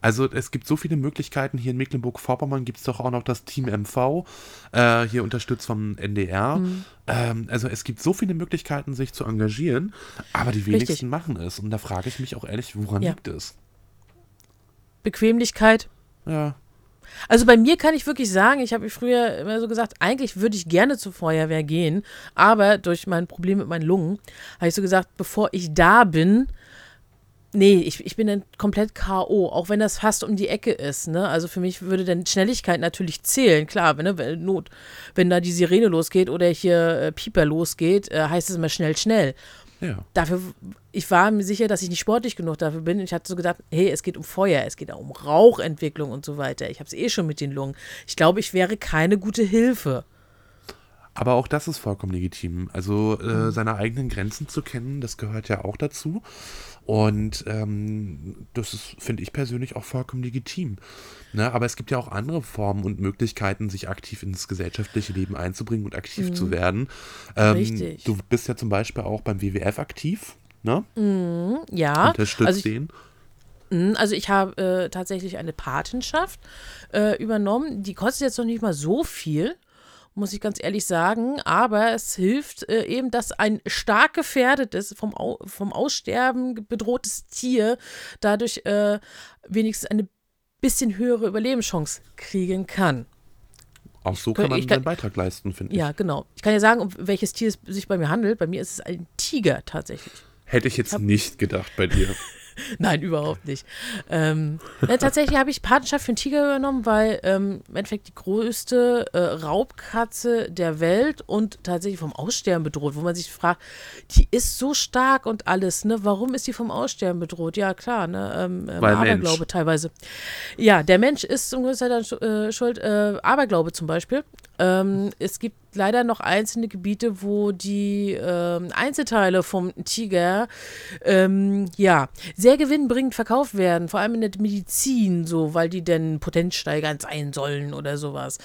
Also es gibt so viele Möglichkeiten. Hier in Mecklenburg-Vorpommern gibt es doch auch noch das Team MV, äh, hier unterstützt vom NDR. Mhm. Ähm, also es gibt so viele Möglichkeiten, sich zu engagieren, aber die wenigsten Richtig. machen es. Und da frage ich mich auch ehrlich, woran Ja. liegt es? Bequemlichkeit. Ja, Also bei mir kann ich wirklich sagen, ich habe früher immer so gesagt, eigentlich würde ich gerne zur Feuerwehr gehen, aber durch mein Problem mit meinen Lungen habe ich so gesagt, bevor ich da bin, nee, ich, ich bin dann komplett K.O., auch wenn das fast um die Ecke ist. Ne? Also für mich würde dann Schnelligkeit natürlich zählen, klar, wenn, ne, wenn Not, wenn da die Sirene losgeht oder hier äh, Pieper losgeht, äh, heißt es immer schnell, schnell ja. dafür, ich war mir sicher, dass ich nicht sportlich genug dafür bin. Ich hatte so gedacht, hey, es geht um Feuer, es geht auch um Rauchentwicklung und so weiter. Ich habe es eh schon mit den Lungen. Ich glaube, ich wäre keine gute Hilfe. Aber auch das ist vollkommen legitim. Also äh, seine eigenen Grenzen zu kennen, das gehört ja auch dazu. Und ähm, das ist, finde ich persönlich, auch vollkommen legitim. Ne? Aber es gibt ja auch andere Formen und Möglichkeiten, sich aktiv ins gesellschaftliche Leben einzubringen und aktiv zu werden. Ähm, Mhm. Richtig. Du bist ja zum Beispiel auch beim WWF aktiv. Ne? Ja, Unterstützt also ich, den. mh, also ich habe äh, tatsächlich eine Patenschaft äh, übernommen. Die kostet jetzt noch nicht mal so viel, muss ich ganz ehrlich sagen. Aber es hilft äh, eben, dass ein stark gefährdetes, vom, Au vom Aussterben bedrohtes Tier dadurch äh, wenigstens eine bisschen höhere Überlebenschance kriegen kann. Auch so kann man ich kann- seinen Beitrag leisten, finde ich. Ja, genau. Ich kann ja sagen, um welches Tier es sich bei mir handelt. Bei mir ist es ein Tiger tatsächlich. Hätte ich jetzt nicht gedacht bei dir. Nein, überhaupt nicht. Ähm, ne, tatsächlich habe ich Patenschaft für einen Tiger übernommen, weil ähm, im Endeffekt die größte äh, Raubkatze der Welt und tatsächlich vom Aussterben bedroht, wo man sich fragt, die ist so stark und alles, ne? Warum ist die vom Aussterben bedroht? Ja, klar, ne? Ähm, ähm, Weil Mensch. Aberglaube teilweise. Ja, der Mensch ist zum größten Teil dann, äh, schuld. Äh, Aberglaube zum Beispiel. Ähm, es gibt leider noch einzelne Gebiete, wo die ähm, Einzelteile vom Tiger ähm, ja sehr gewinnbringend verkauft werden, vor allem in der Medizin, so, weil die denn potenzsteigernd sein sollen oder sowas.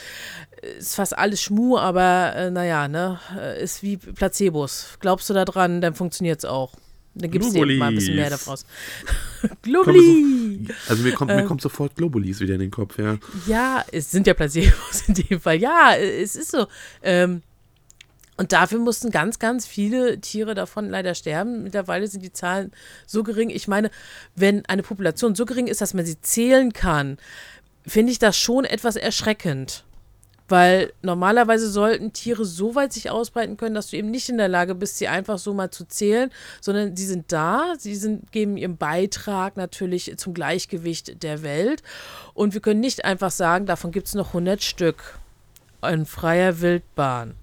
Ist fast alles Schmu, aber äh, naja, ne, äh, ist wie Placebos. Glaubst du da dran, dann funktioniert es auch. Dann gibst du mal ein bisschen mehr daraus. Globuli! Also mir kommt, Ähm. mir kommt sofort Globulis wieder in den Kopf, ja. Ja, es sind ja Placebos in dem Fall. Ja, es ist so. Ähm, und dafür mussten ganz, ganz viele Tiere davon leider sterben. Mittlerweile sind die Zahlen so gering. Ich meine, wenn eine Population so gering ist, dass man sie zählen kann, finde ich das schon etwas erschreckend. Weil normalerweise sollten Tiere so weit sich ausbreiten können, dass du eben nicht in der Lage bist, sie einfach so mal zu zählen, sondern sie sind da, sie sind, geben ihren Beitrag natürlich zum Gleichgewicht der Welt. Und wir können nicht einfach sagen, davon gibt es noch 100 Stück in freier Wildbahn.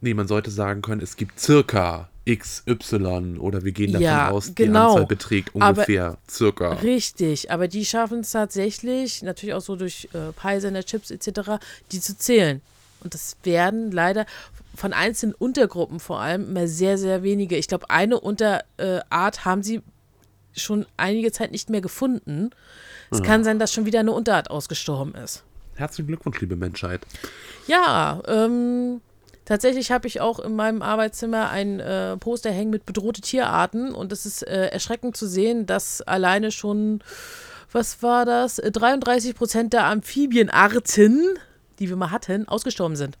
Nee, man sollte sagen können, es gibt circa XY oder wir gehen davon Ja, aus, die genau. Anzahl beträgt Aber- ungefähr circa. Richtig, aber die schaffen es tatsächlich, natürlich auch so durch äh, Peisender Chips etc., die zu zählen. Und das werden leider von einzelnen Untergruppen vor allem immer sehr, sehr wenige. Ich glaube, eine Unterart Art haben sie schon einige Zeit nicht mehr gefunden. Es kann sein, dass schon wieder eine Unterart ausgestorben ist. Herzlichen Glückwunsch, liebe Menschheit. Ja, ähm, tatsächlich habe ich auch in meinem Arbeitszimmer ein äh, Poster hängen mit bedrohte Tierarten und es ist äh, erschreckend zu sehen, dass alleine schon, was war das, Äh, 33 Prozent der Amphibienarten, die wir mal hatten, ausgestorben sind.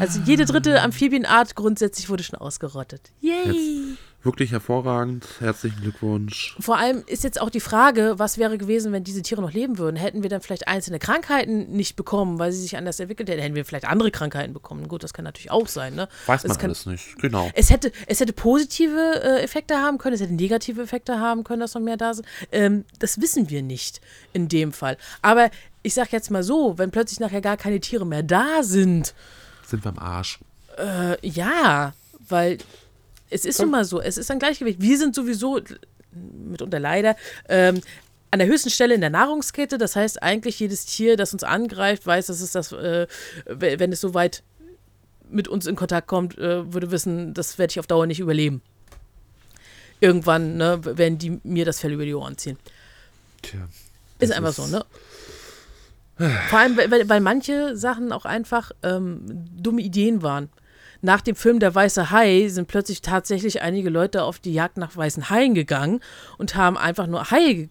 Also jede dritte Amphibienart grundsätzlich wurde schon ausgerottet. Yay! Wirklich hervorragend. Herzlichen Glückwunsch. Vor allem ist jetzt auch die Frage, was wäre gewesen, wenn diese Tiere noch leben würden? Hätten wir dann vielleicht einzelne Krankheiten nicht bekommen, weil sie sich anders entwickelt hätten? Hätten wir vielleicht andere Krankheiten bekommen? Gut, das kann natürlich auch sein, ne? Weiß man es kann, alles nicht. Genau. Es hätte, es hätte positive äh, Effekte haben können, es hätte negative Effekte haben können, dass noch mehr da sind. Ähm, das wissen wir nicht in dem Fall. Aber ich sag jetzt mal so, wenn plötzlich nachher gar keine Tiere mehr da sind, Sind wir am Arsch. äh, ja, weil es ist nun mal so, es ist ein Gleichgewicht. Wir sind sowieso, mitunter leider, ähm, an der höchsten Stelle in der Nahrungskette. Das heißt, eigentlich jedes Tier, das uns angreift, weiß, dass es das, äh, we- wenn es so weit mit uns in Kontakt kommt, äh, würde wissen, das werde ich auf Dauer nicht überleben. Irgendwann ne, werden die mir das Fell über die Ohren ziehen. Tja. Ist einfach so, ne? Vor allem, weil, weil- weil manche Sachen auch einfach ähm, dumme Ideen waren. Nach dem Film Der Weiße Hai sind plötzlich tatsächlich einige Leute auf die Jagd nach weißen Haien gegangen und haben einfach nur Haie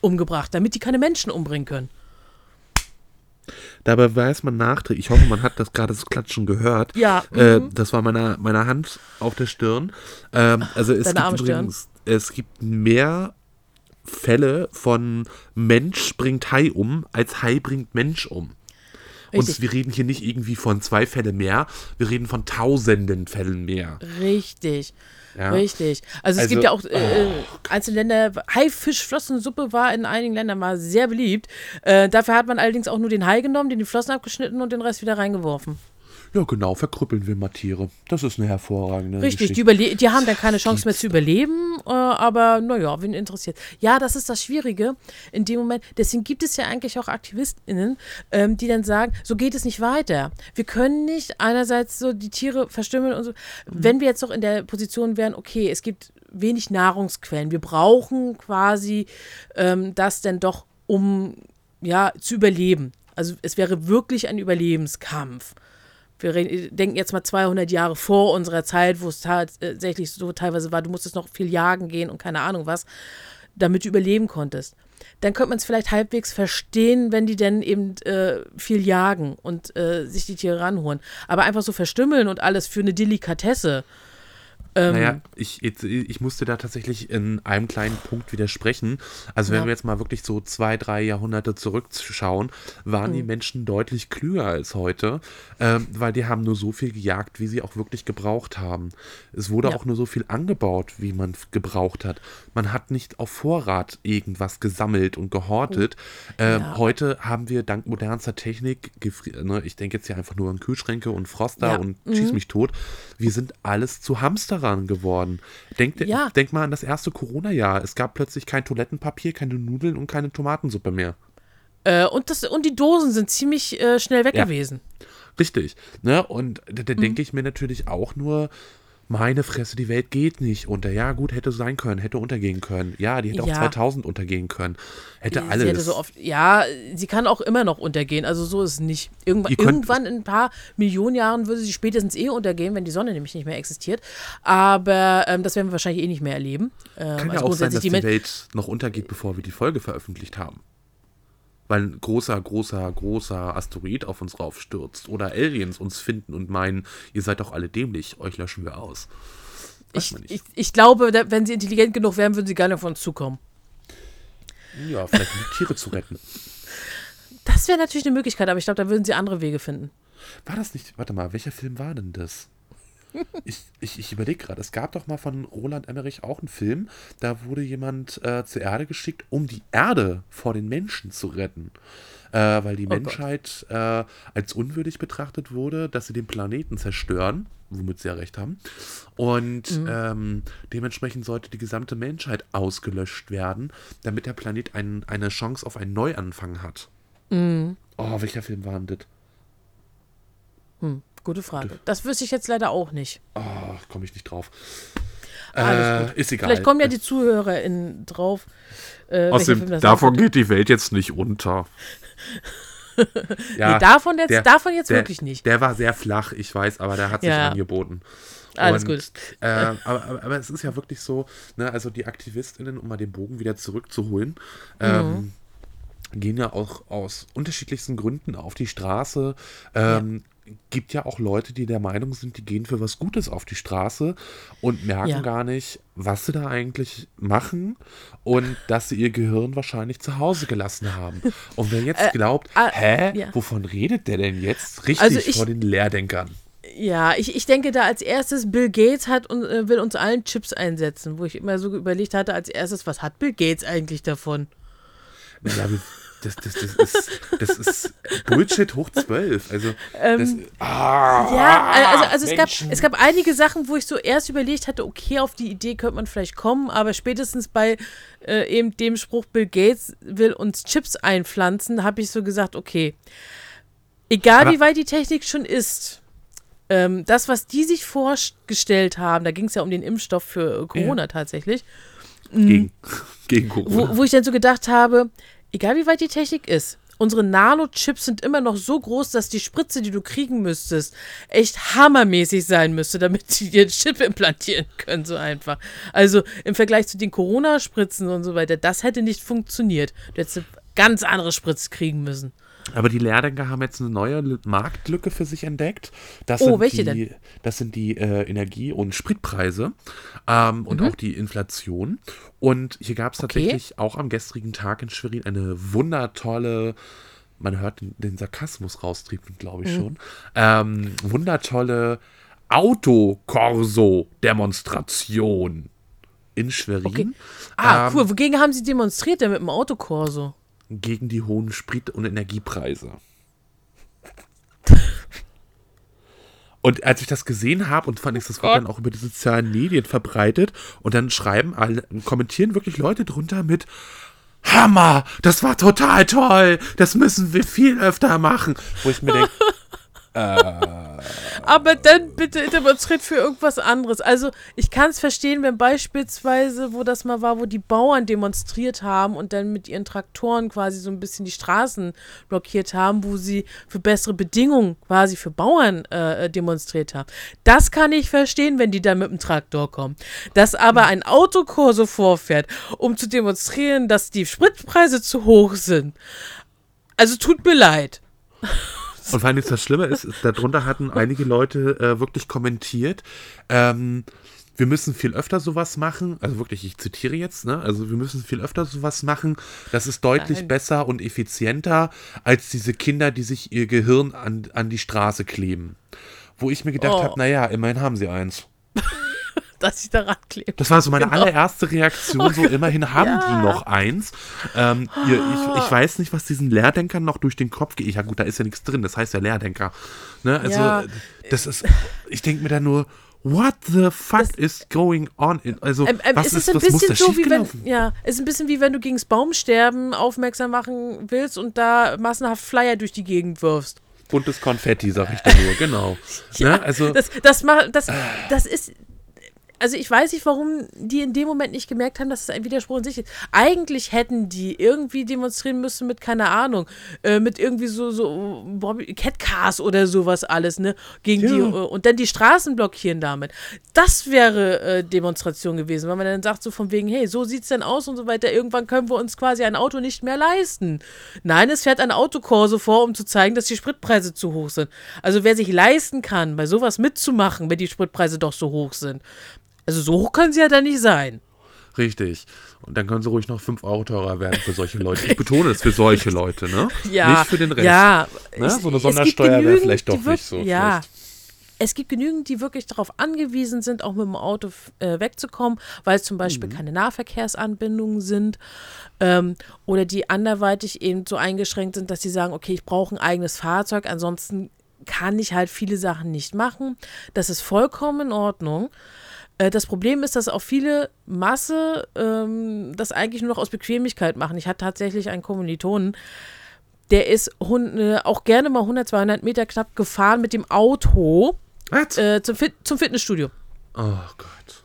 umgebracht, damit die keine Menschen umbringen können. Dabei weiß man nachträglich, ich hoffe, man hat das gerade das Klatschen gehört. Ja. Äh, mhm. das war meine, meine Hand auf der Stirn. Ähm, also es Deine gibt übrigens, es gibt mehr Fälle von Mensch bringt Hai um, als Hai bringt Mensch um. Und Richtig. wir reden hier nicht irgendwie von zwei Fällen mehr, wir reden von tausenden Fällen mehr. Richtig. Ja? Richtig. Also es Also, gibt ja auch äh, einzelne Länder, Haifischflossensuppe war in einigen Ländern mal sehr beliebt. Äh, dafür hat man allerdings auch nur den Hai genommen, den die Flossen abgeschnitten und den Rest wieder reingeworfen. Ja, genau, verkrüppeln wir mal Tiere. Das ist eine hervorragende Richtig, die, Geschichte. überle die haben dann keine Chance mehr zu überleben, äh, aber naja, wen interessiert. Ja, das ist das Schwierige in dem Moment. Deswegen gibt es ja eigentlich auch AktivistInnen, ähm, die dann sagen, so geht es nicht weiter. Wir können nicht einerseits so die Tiere verstümmeln und so. Wenn wir jetzt noch in der Position wären, okay, es gibt wenig Nahrungsquellen, wir brauchen quasi ähm, das denn doch, um ja, zu überleben. Also es wäre wirklich ein Überlebenskampf wir denken jetzt mal 200 Jahre vor unserer Zeit, wo es tatsächlich so teilweise war, du musstest noch viel jagen gehen und keine Ahnung was, damit du überleben konntest. Dann könnte man es vielleicht halbwegs verstehen, wenn die denn eben äh, viel jagen und äh, sich die Tiere ranholen. Aber einfach so verstümmeln und alles für eine Delikatesse. Ähm, Naja, ich, ich musste da tatsächlich in einem kleinen Punkt widersprechen. Also wenn Ja. wir jetzt mal wirklich so zwei, drei Jahrhunderte zurückschauen, waren die Menschen deutlich klüger als heute, ähm, weil die haben nur so viel gejagt, wie sie auch wirklich gebraucht haben. Es wurde Ja. auch nur so viel angebaut, wie man gebraucht hat. Man hat nicht auf Vorrat irgendwas gesammelt und gehortet. Ähm, Ja. Heute haben wir dank modernster Technik, ne, ich denke jetzt hier einfach nur an Kühlschränke und Froster und schieß mich tot, wir sind alles zu Hamsterern geworden. Denk, Ja. denk mal an das erste Corona-Jahr. Es gab plötzlich kein Toilettenpapier, keine Nudeln und keine Tomatensuppe mehr. äh, und, das, und die Dosen sind ziemlich äh, schnell weg Ja. gewesen. Richtig. Ne? Und da, da Mhm. denke ich mir natürlich auch nur, meine Fresse, die Welt geht nicht unter. Ja, gut, hätte sein können, hätte untergehen können. Ja, die hätte auch Ja. 2000 untergehen können. Hätte Sie alles. hätte so oft, ja, sie kann auch immer noch untergehen. Also so ist es nicht. Irgendwann, Ihr könnt- irgendwann in ein paar Millionen Jahren würde sie spätestens eh untergehen, wenn die Sonne nämlich nicht mehr existiert. Aber ähm, das werden wir wahrscheinlich eh nicht mehr erleben. Ähm, Kann ja also auch sein, dass die Men- Welt noch untergeht, bevor wir die Folge veröffentlicht haben. Weil ein großer, großer, großer Asteroid auf uns raufstürzt oder Aliens uns finden und meinen, ihr seid doch alle dämlich, euch löschen wir aus. Ich, ich, ich glaube, wenn sie intelligent genug wären, würden sie nicht auf uns zukommen. Ja, vielleicht um die Tiere zu retten. Das wäre natürlich eine Möglichkeit, aber ich glaube, da würden sie andere Wege finden. War das nicht, warte mal, welcher Film war denn das? Ich, ich, ich überlege gerade, es gab doch mal von Roland Emmerich auch einen Film, da wurde jemand äh, zur Erde geschickt, um die Erde vor den Menschen zu retten. Äh, weil die Oh. Menschheit äh, als unwürdig betrachtet wurde, dass sie den Planeten zerstören, womit sie ja recht haben. Und Mhm. ähm, dementsprechend sollte die gesamte Menschheit ausgelöscht werden, damit der Planet ein, eine Chance auf einen Neuanfang hat. Mhm. Oh, welcher Film war denn das? Hm, gute Frage. Das wüsste ich jetzt leider auch nicht. Oh, komme ich nicht drauf. Alles Äh, ist egal. Vielleicht kommen ja die ZuhörerInnen drauf. Äh, Außerdem, davon geht die Welt jetzt nicht unter. ja, nee, davon jetzt, der- davon jetzt der, wirklich nicht. Der war sehr flach, ich weiß, aber der hat sich Ja. angeboten. Alles Und, gut. Äh, aber, aber, aber es ist ja wirklich so, ne, also die AktivistInnen, um mal den Bogen wieder zurückzuholen, ähm, gehen ja auch aus unterschiedlichsten Gründen auf die Straße. Ähm, Gibt ja auch Leute, die der Meinung sind, die gehen für was Gutes auf die Straße und merken Ja. gar nicht, was sie da eigentlich machen und dass sie ihr Gehirn wahrscheinlich zu Hause gelassen haben. Und wer jetzt glaubt, ah, hä, ja. wovon redet der denn jetzt? Richtig Also ich- vor den Lehrdenkern. Ja, ich, ich denke da als erstes, Bill Gates hat und äh, will uns allen Chips einsetzen, wo ich immer so überlegt hatte, als erstes, was hat Bill Gates eigentlich davon? Ja, das, das, das, ist, das ist Bullshit hoch 12. Also, das, ah, Ja, also, also es, gab, es gab einige Sachen, wo ich so erst überlegt hatte, okay, auf die Idee könnte man vielleicht kommen, aber spätestens bei äh, eben dem Spruch, Bill Gates will uns Chips einpflanzen, habe ich so gesagt, okay, egal Aber- wie weit die Technik schon ist, ähm, das, was die sich vorgestellt haben, da ging es ja um den Impfstoff für äh, Corona tatsächlich, gegen, gegen Corona. wo, wo ich dann so gedacht habe, egal wie weit die Technik ist, unsere Nanochips sind immer noch so groß, dass die Spritze, die du kriegen müsstest, echt hammermäßig sein müsste, damit sie dir einen Chip implantieren können, so einfach. Also im Vergleich zu den Corona-Spritzen und so weiter, das hätte nicht funktioniert. Du hättest eine ganz andere Spritze kriegen müssen. Aber die Lehrdenker haben jetzt eine neue Marktlücke für sich entdeckt. Das Oh, sind welche die, denn? Das sind die äh, Energie- und Spritpreise ähm, und auch die Inflation. Und hier gab es Mhm. Okay. tatsächlich auch am gestrigen Tag in Schwerin eine wundertolle, man hört den, Sarkasmus raustriefen, glaube Mhm. ich schon, ähm, wundertolle Autokorso-Demonstration in Schwerin. Okay. Ah, Ähm, cool. Wogegen haben sie demonstriert denn mit dem Autokorso? Gegen die hohen Sprit- und Energiepreise. Und als ich das gesehen habe und fand ich, das wird Gott. dann auch über die sozialen Medien verbreitet und dann schreiben alle, kommentieren wirklich Leute drunter mit Hammer, das war total toll, das müssen wir viel öfter machen. Wo ich mir denke, Aber dann bitte demonstriert für irgendwas anderes. Also ich kann es verstehen, wenn beispielsweise, wo das mal war, wo die Bauern demonstriert haben und dann mit ihren Traktoren quasi so ein bisschen die Straßen blockiert haben, wo sie für bessere Bedingungen quasi für Bauern äh, demonstriert haben. Das kann ich verstehen, wenn die dann mit dem Traktor kommen. Dass aber ein Autokorso vorfährt, um zu demonstrieren, dass die Spritpreise zu hoch sind. Also tut mir leid. Und vor allem das Schlimme ist, ist, darunter hatten einige Leute äh, wirklich kommentiert, ähm, wir müssen viel öfter sowas machen, also wirklich, ich zitiere jetzt, ne? Also wir müssen viel öfter sowas machen. Das ist deutlich Nein. besser und effizienter als diese Kinder, die sich ihr Gehirn an, an die Straße kleben. Wo ich mir gedacht Oh. habe, naja, immerhin haben sie eins. Dass ich daran klebe. Das war so meine Genau. allererste Reaktion, so immerhin haben Ja. die noch eins. Ähm, ihr, ich, ich weiß nicht, was diesen Lehrdenkern noch durch den Kopf geht. Ja gut, da ist ja nichts drin, das heißt ja Lehrdenker. Ne? Also Ja. das ist, ich denke mir da nur, what the fuck is going on? In, also Ähm, ähm, was es ist, ist ein bisschen so, wie wenn, ja, ist ein bisschen wie wenn du gegens Baumsterben aufmerksam machen willst und da massenhaft Flyer durch die Gegend wirfst. Buntes Konfetti, sag ich da nur, genau. ne? Also Das, das, macht, das, das ist. Also ich weiß nicht, warum die in dem Moment nicht gemerkt haben, dass es ein Widerspruch in sich ist. Eigentlich hätten die irgendwie demonstrieren müssen mit, keine Ahnung, äh, mit irgendwie so, so Bobby- Catcars oder sowas alles, ne? Gegen die, Ja. äh, und dann die Straßen blockieren damit. Das wäre äh, Demonstration gewesen, weil man dann sagt so von wegen, hey, so sieht's denn aus und so weiter. Irgendwann können wir uns quasi ein Auto nicht mehr leisten. Nein, es fährt ein Autokorso vor, um zu zeigen, dass die Spritpreise zu hoch sind. Also wer sich leisten kann, bei sowas mitzumachen, wenn die Spritpreise doch so hoch sind. Also so hoch können sie ja dann nicht sein. richtig. Und dann können sie ruhig noch 5 Euro teurer werden für solche Leute. Ich betone es für solche Leute, ne? Ja, Nicht für den Rest. Ja, Ne? So eine Sondersteuer wäre vielleicht doch nicht so Ja, schlecht. es gibt genügend, die wirklich darauf angewiesen sind, auch mit dem Auto äh, wegzukommen, weil es zum Mhm. Beispiel keine Nahverkehrsanbindungen sind ähm, oder die anderweitig eben so eingeschränkt sind, dass sie sagen, okay, ich brauche ein eigenes Fahrzeug, ansonsten kann ich halt viele Sachen nicht machen. Das ist vollkommen in Ordnung. Äh, Das Problem ist, dass auch viele Masse ähm, das eigentlich nur noch aus Bequemlichkeit machen. Ich hatte tatsächlich einen Kommilitonen, der ist äh, auch gerne mal 100, 200 Meter knapp gefahren mit dem Auto äh, zum, Fit zum Fitnessstudio. oh Gott.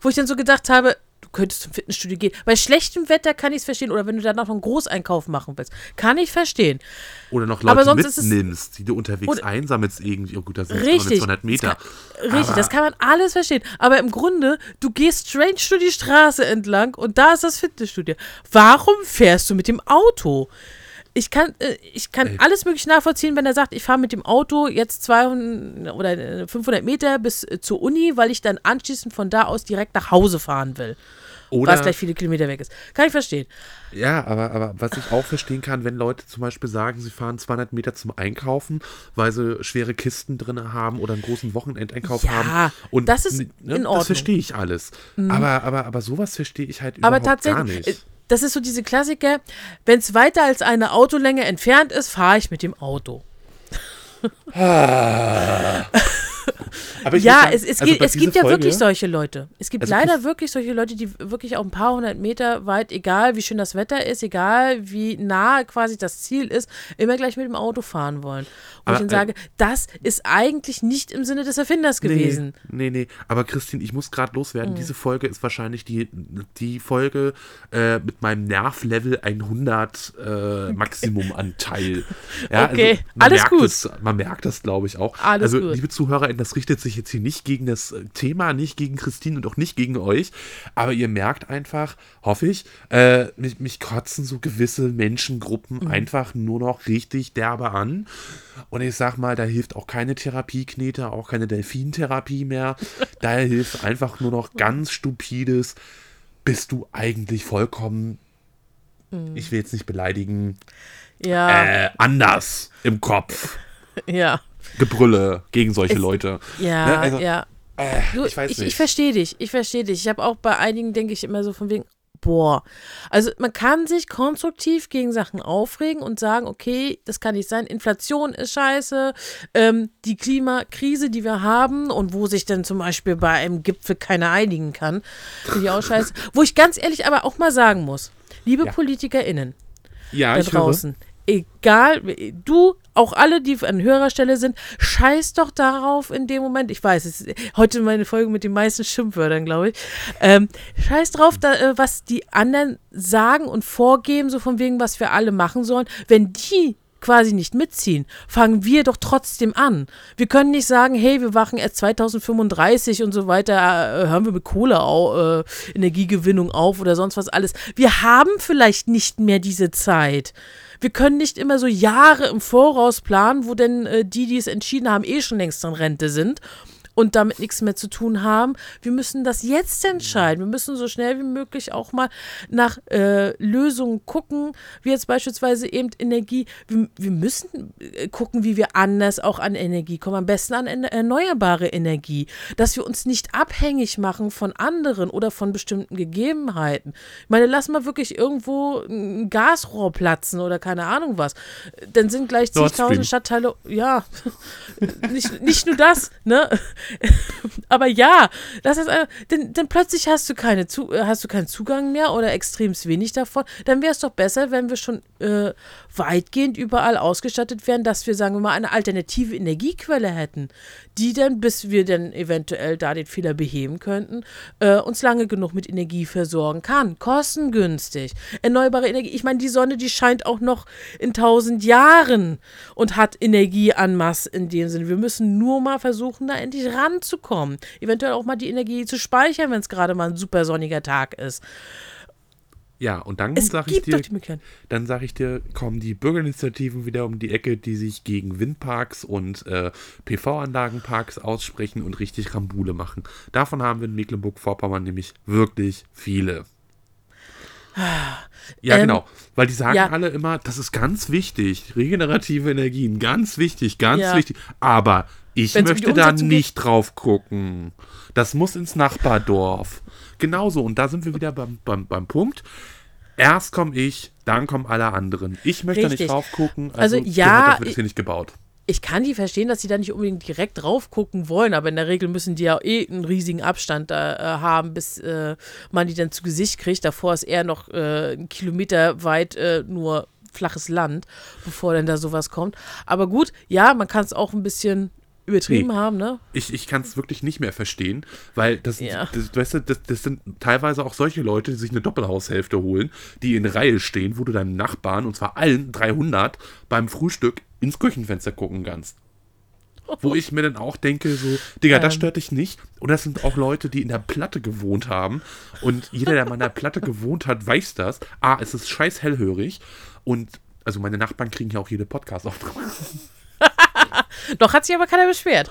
Wo ich dann so gedacht habe, könntest zum Fitnessstudio gehen. Bei schlechtem Wetter kann ich es verstehen. Oder wenn du danach noch einen Großeinkauf machen willst. Kann ich verstehen. Oder noch Leute mitnimmst, die du unterwegs einsammelst irgendwie. Oh gut, das sind Richtig. 200 Meter. Richtig, Aber- das kann man alles verstehen. Aber im Grunde, du gehst strange durch die Straße entlang und da ist das Fitnessstudio. Warum fährst du mit dem Auto? Ich kann, äh, ich kann Ey. alles möglich nachvollziehen, wenn er sagt, ich fahre mit dem Auto jetzt 200 oder äh, 500 Meter bis äh, zur Uni, weil ich dann anschließend von da aus direkt nach Hause fahren will. Oder, was gleich viele Kilometer weg ist. Kann ich verstehen. ja, aber, aber was ich auch verstehen kann, wenn Leute zum Beispiel sagen, sie fahren 200 Meter zum Einkaufen, weil sie schwere Kisten drin haben oder einen großen Wochenendeinkauf Ja, haben. Und das ist ne, in Ordnung. Mhm. Das verstehe ich alles. Aber, aber, aber sowas verstehe ich halt Aber überhaupt gar tatsächlich, äh, nicht. das ist so diese Klassiker, wenn es weiter als eine Autolänge entfernt ist, fahre ich mit dem Auto. Ja, sagen, es, es, also gibt, es gibt ja Folge- wirklich solche Leute. Es gibt Also leider wirklich solche Leute, die wirklich auch ein paar hundert Meter weit, egal wie schön das Wetter ist, egal wie nah quasi das Ziel ist, immer gleich mit dem Auto fahren wollen. Wo Aber, ich dann äh, sage, das ist eigentlich nicht im Sinne des Erfinders gewesen. Nee, nee, nee. Aber Christine, ich muss gerade loswerden. Hm. Diese Folge ist wahrscheinlich die, die Folge äh, mit meinem Nervlevel 100 äh, Maximumanteil. Ja, Okay, man alles gut. Es, man merkt das, glaube ich, auch. Alles also, gut. liebe ZuhörerInnen, das richtet sich jetzt hier nicht gegen das äh, Thema, nicht gegen Christine und auch nicht gegen euch. Aber ihr merkt einfach, hoffe ich, äh, mich, mich kotzen so gewisse Menschengruppen Mhm. einfach nur noch richtig derbe an. Und ich sag mal, da hilft auch keine Therapieknete, auch keine Delfintherapie mehr. Da hilft einfach nur noch ganz stupides, bist du eigentlich vollkommen, Mhm. ich will jetzt nicht beleidigen, Ja, äh, anders im Kopf. ja, Gebrülle gegen solche Es- Leute. ja, Ne, also, ja. Äh, Du, ich weiß ich, nicht. ich verstehe dich, ich verstehe dich. Ich habe auch bei einigen, denke ich immer so von wegen, boah. Also man kann sich konstruktiv gegen Sachen aufregen und sagen, okay, das kann nicht sein, Inflation ist scheiße, ähm, die Klimakrise, die wir haben und wo sich dann zum Beispiel bei einem Gipfel keiner einigen kann, finde ich auch scheiße. Wo ich ganz ehrlich aber auch mal sagen muss, liebe Ja. PolitikerInnen, ja, da ich höre. Egal, du, auch alle, die an Hörerstelle sind, scheiß doch darauf in dem Moment. Ich weiß, es ist heute meine Folge mit den meisten Schimpfwörtern, glaube ich. Ähm, scheiß drauf, da, äh, was die anderen sagen und vorgeben, so von wegen, was wir alle machen sollen. Wenn die quasi nicht mitziehen, fangen wir doch trotzdem an. Wir können nicht sagen, hey, wir wachen erst 2035 und so weiter, äh, hören wir mit Kohle au, äh, Energiegewinnung auf oder sonst was alles. Wir haben vielleicht nicht mehr diese Zeit. Wir können nicht immer so Jahre im Voraus planen, wo denn äh, die, die es entschieden haben, eh schon längst in Rente sind und damit nichts mehr zu tun haben. Wir müssen das jetzt entscheiden. Wir müssen so schnell wie möglich auch mal nach äh, Lösungen gucken, wie jetzt beispielsweise eben Energie. Wir, wir müssen äh, gucken, wie wir anders auch an Energie kommen. Am besten an erne- erneuerbare Energie. Dass wir uns nicht abhängig machen von anderen oder von bestimmten Gegebenheiten. Ich meine, lass mal wirklich irgendwo ein Gasrohr platzen oder keine Ahnung was. Dann sind gleich zigtausend Stadtteile, ja, nicht, nicht nur das, ne? Aber ja, das ist, äh, denn, denn plötzlich hast du, keine zu, äh, hast du keinen Zugang mehr oder extremst wenig davon. Dann wäre es doch besser, wenn wir schon äh, weitgehend überall ausgestattet wären, dass wir, sagen wir mal, eine alternative Energiequelle hätten, die dann, bis wir dann eventuell da den Fehler beheben könnten, äh, uns lange genug mit Energie versorgen kann. Kostengünstig. Erneuerbare Energie. Ich meine, die Sonne, die scheint auch noch in tausend Jahren und hat Energie en masse in dem Sinne. Wir müssen nur mal versuchen, da endlich ranzukommen. Eventuell auch mal die Energie zu speichern, wenn es gerade mal ein super sonniger Tag ist. Ja, und dann sage ich dir, dann sage ich dir, kommen die Bürgerinitiativen wieder um die Ecke, die sich gegen Windparks und äh, PV-Anlagenparks aussprechen und richtig Rambule machen. Davon haben wir in Mecklenburg-Vorpommern nämlich wirklich viele. Ja, Ähm, genau. Weil die sagen ja. alle immer, das ist ganz wichtig. Regenerative Energien, ganz wichtig, ganz Ja. wichtig. Aber ich Wenn's um möchte da Umsetzung geht- nicht drauf gucken. Das muss ins Nachbardorf. Genauso. Und da sind wir wieder beim, beim, beim Punkt. Erst komme ich, dann kommen alle anderen. Ich möchte da Richtig. nicht drauf gucken. Also, Also, ja, dafür wird hier nicht gebaut. ich kann die verstehen, dass sie da nicht unbedingt direkt drauf gucken wollen, aber in der Regel müssen die ja eh einen riesigen Abstand da äh, haben, bis äh, man die dann zu Gesicht kriegt. Davor ist eher noch äh, ein Kilometer weit äh, nur flaches Land, bevor dann da sowas kommt. Aber gut, ja, man kann es auch ein bisschen übertrieben Nee. haben, ne? Ich, ich kann es wirklich nicht mehr verstehen, weil das, Ja. das, weißt du, das, das sind teilweise auch solche Leute, die sich eine Doppelhaushälfte holen, die in Reihe stehen, wo du deinem Nachbarn, und zwar allen 300, beim Frühstück ins Küchenfenster gucken kannst. Wo ich mir dann auch denke, so, Digga, das Ähm. stört dich nicht. Und das sind auch Leute, die in der Platte gewohnt haben. Und jeder, der mal in der Platte gewohnt hat, weiß das. A, es ist scheiß hellhörig. Und, also meine Nachbarn kriegen ja auch jede Podcast-Aufnahme. Doch hat sich aber keiner beschwert.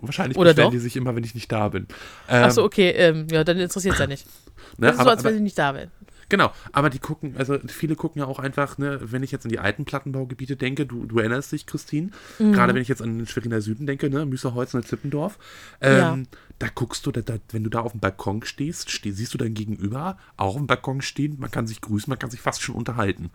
Wahrscheinlich Oder beschweren doch? die sich immer, wenn ich nicht da bin. Ähm, Achso, okay, ähm, ja, dann interessiert es ja nicht. ne, Das ist so, aber, als wenn sie nicht da wären. Genau, aber die gucken, also viele gucken ja auch einfach, ne, wenn ich jetzt an die alten Plattenbaugebiete denke, du, du erinnerst dich, Christine, Mhm. gerade wenn ich jetzt an den Schweriner Süden denke, ne, Müsserholz und Zippendorf, ähm, Ja. da guckst du, da, da, wenn du da auf dem Balkon stehst, steh, siehst du dein Gegenüber auch auf dem Balkon stehen, man kann sich grüßen, man kann sich fast schon unterhalten.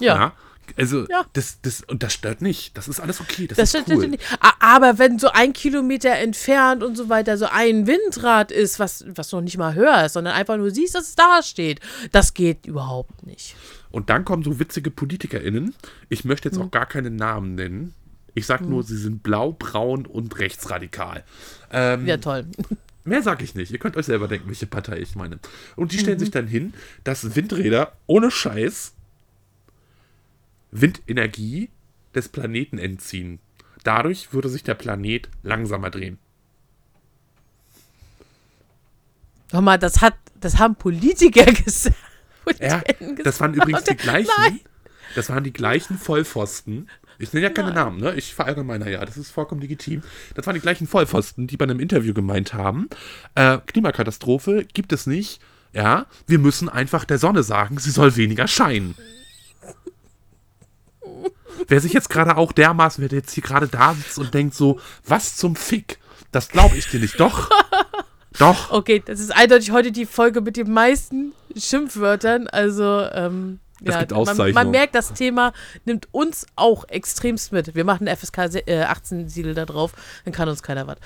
Ja. Also, Ja. das, das, und das stört nicht. Das ist alles okay. Das, Das ist stimmt cool. nicht. Aber wenn so ein Kilometer entfernt und so weiter so ein Windrad ist, was, was du noch nicht mal hörst, sondern einfach nur siehst, dass es da steht, das geht überhaupt nicht. Und dann kommen so witzige PolitikerInnen. Ich möchte Hm. jetzt auch gar keine Namen nennen. Ich sag nur, sie sind blau, braun und rechtsradikal. Ähm, Ja, toll. Mehr sag ich nicht. Ihr könnt euch selber denken, welche Partei ich meine. Und die Mhm. stellen sich dann hin, dass Windräder ohne Scheiß Windenergie des Planeten entziehen. Dadurch würde sich der Planet langsamer drehen. Hör mal, das, hat, das haben Politiker gesagt. Ja, das waren übrigens die gleichen. Nein. Das waren die gleichen Vollpfosten. Ich nenne ja keine Namen, ne? Ich verallgemeiner ja, das ist vollkommen legitim. Das waren die gleichen Vollpfosten, die bei einem Interview gemeint haben, äh, Klimakatastrophe gibt es nicht. Ja, wir müssen einfach der Sonne sagen, sie soll weniger scheinen. Wer sich jetzt gerade auch dermaßen, wer jetzt hier gerade da sitzt und denkt so, was zum Fick? Das glaube ich dir nicht. Doch. Doch. Okay, das ist eindeutig heute die Folge mit den meisten Schimpfwörtern. Also, ähm, Es ja, gibt man, man Auszeichnungen. merkt, das Thema nimmt uns auch extremst mit. Wir machen FSK se- äh, 18 Siegel da drauf, dann kann uns keiner was.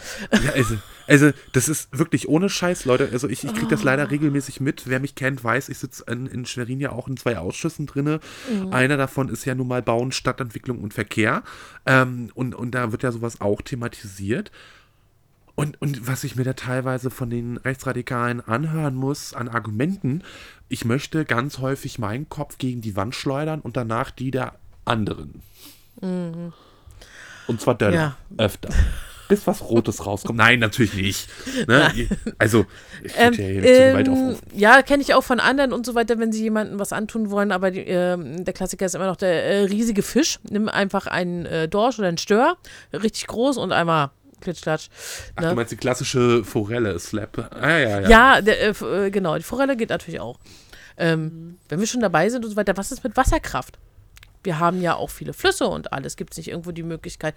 Ja, also, also, das ist wirklich ohne Scheiß, Leute. Also, ich, ich kriege das leider regelmäßig mit. Wer mich kennt, weiß, ich sitze in, in Schwerin ja auch in zwei Ausschüssen drinne. Einer davon ist ja nun mal Bauen, Stadtentwicklung und Verkehr. Ähm, und, und da wird ja sowas auch thematisiert. Und, und was ich mir da teilweise von den Rechtsradikalen anhören muss an Argumenten, ich möchte ganz häufig meinen Kopf gegen die Wand schleudern und danach die der anderen. Und zwar Döller. Ja. Öfter. Bis was Rotes rauskommt. Nein, natürlich nicht. Ne? Also, ich Ähm, ja hier ähm, aufrufen. ja, kenne ich auch von anderen und so weiter, wenn sie jemandem was antun wollen. Aber die, ähm, der Klassiker ist immer noch der äh, riesige Fisch. Nimm einfach einen äh, Dorsch oder einen Stör, richtig groß und einmal klitschklatsch. Ach, ne? du meinst die klassische Forelle, Slap. Ah, ja, ja. Ja, der, äh, äh, genau, die Forelle geht natürlich auch. Ähm, Wenn wir schon dabei sind und so weiter, was ist mit Wasserkraft? Wir haben ja auch viele Flüsse und alles. Gibt es nicht irgendwo die Möglichkeit,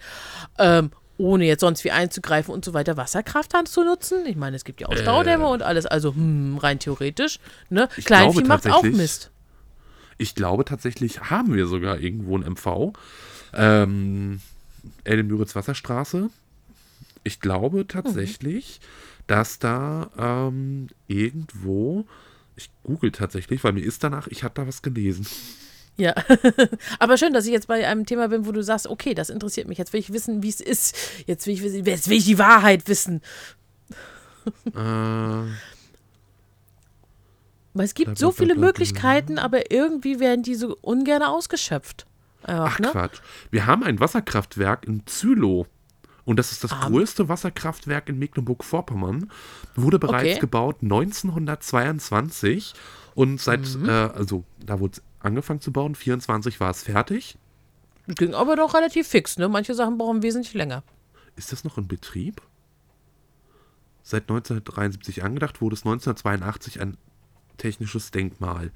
ähm, ohne jetzt sonst wie einzugreifen und so weiter, Wasserkraft dann zu nutzen? Ich meine, es gibt ja auch Staudämme und alles. Also hm, rein theoretisch. Ne? Kleinvieh macht auch Mist. Ich glaube tatsächlich haben wir sogar irgendwo ein MV. Ähm, Ellenmüritz Wasserstraße. Ich glaube tatsächlich, dass da ähm, irgendwo, ich google tatsächlich, weil mir ist danach, ich habe da was gelesen. Ja. Aber schön, dass ich jetzt bei einem Thema bin, wo du sagst, okay, das interessiert mich. Jetzt will ich wissen, wie es ist. Jetzt will ich wissen, jetzt will ich die Wahrheit wissen. äh, Weil es gibt so viele. Möglichkeiten, aber irgendwie werden die so ungern ausgeschöpft. Einfach, ach ne? Quatsch. Wir haben ein Wasserkraftwerk in Zülow. Und das ist das Ah. größte Wasserkraftwerk in Mecklenburg-Vorpommern. Wurde bereits Okay. gebaut 1922. Und seit, Mhm. äh, also da wurde es angefangen zu bauen, 24 war es fertig. Ging aber doch relativ fix, ne? Manche Sachen brauchen wesentlich länger. Ist das noch in Betrieb? Seit 1973 angedacht, wurde es 1982 ein technisches Denkmal.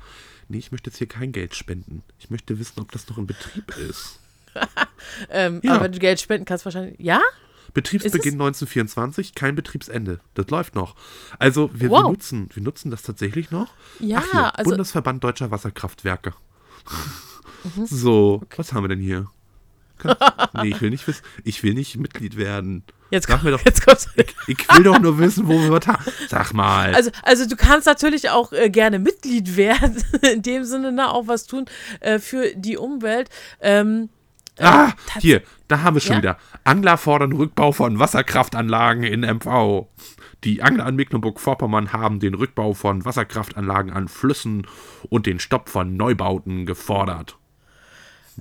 Nee, ich möchte jetzt hier kein Geld spenden. Ich möchte wissen, ob das noch in Betrieb ist. Ähm, Ja. Aber wenn du Geld spenden kannst, wahrscheinlich. Ja? Betriebsbeginn 1924, kein Betriebsende. Das läuft noch. Also wir, wir, Wow. nutzen, wir nutzen das tatsächlich noch. Ja, Ach hier, also- Bundesverband Deutscher Wasserkraftwerke. So, was haben wir denn hier? Kann, nee, ich will nicht wissen. Ich will nicht Mitglied werden. Jetzt Sag kommt, mir doch, jetzt kommt's. ich, ich will doch nur wissen, wo wir was haben. Sag mal. Also, also du kannst natürlich auch äh, gerne Mitglied werden, in dem Sinne ne, auch was tun äh, für die Umwelt. Ähm, ah, tats- hier, da haben wir schon Ja? wieder. Angler fordern Rückbau von Wasserkraftanlagen in MV. Die Angler an Mecklenburg-Vorpommern haben den Rückbau von Wasserkraftanlagen an Flüssen und den Stopp von Neubauten gefordert.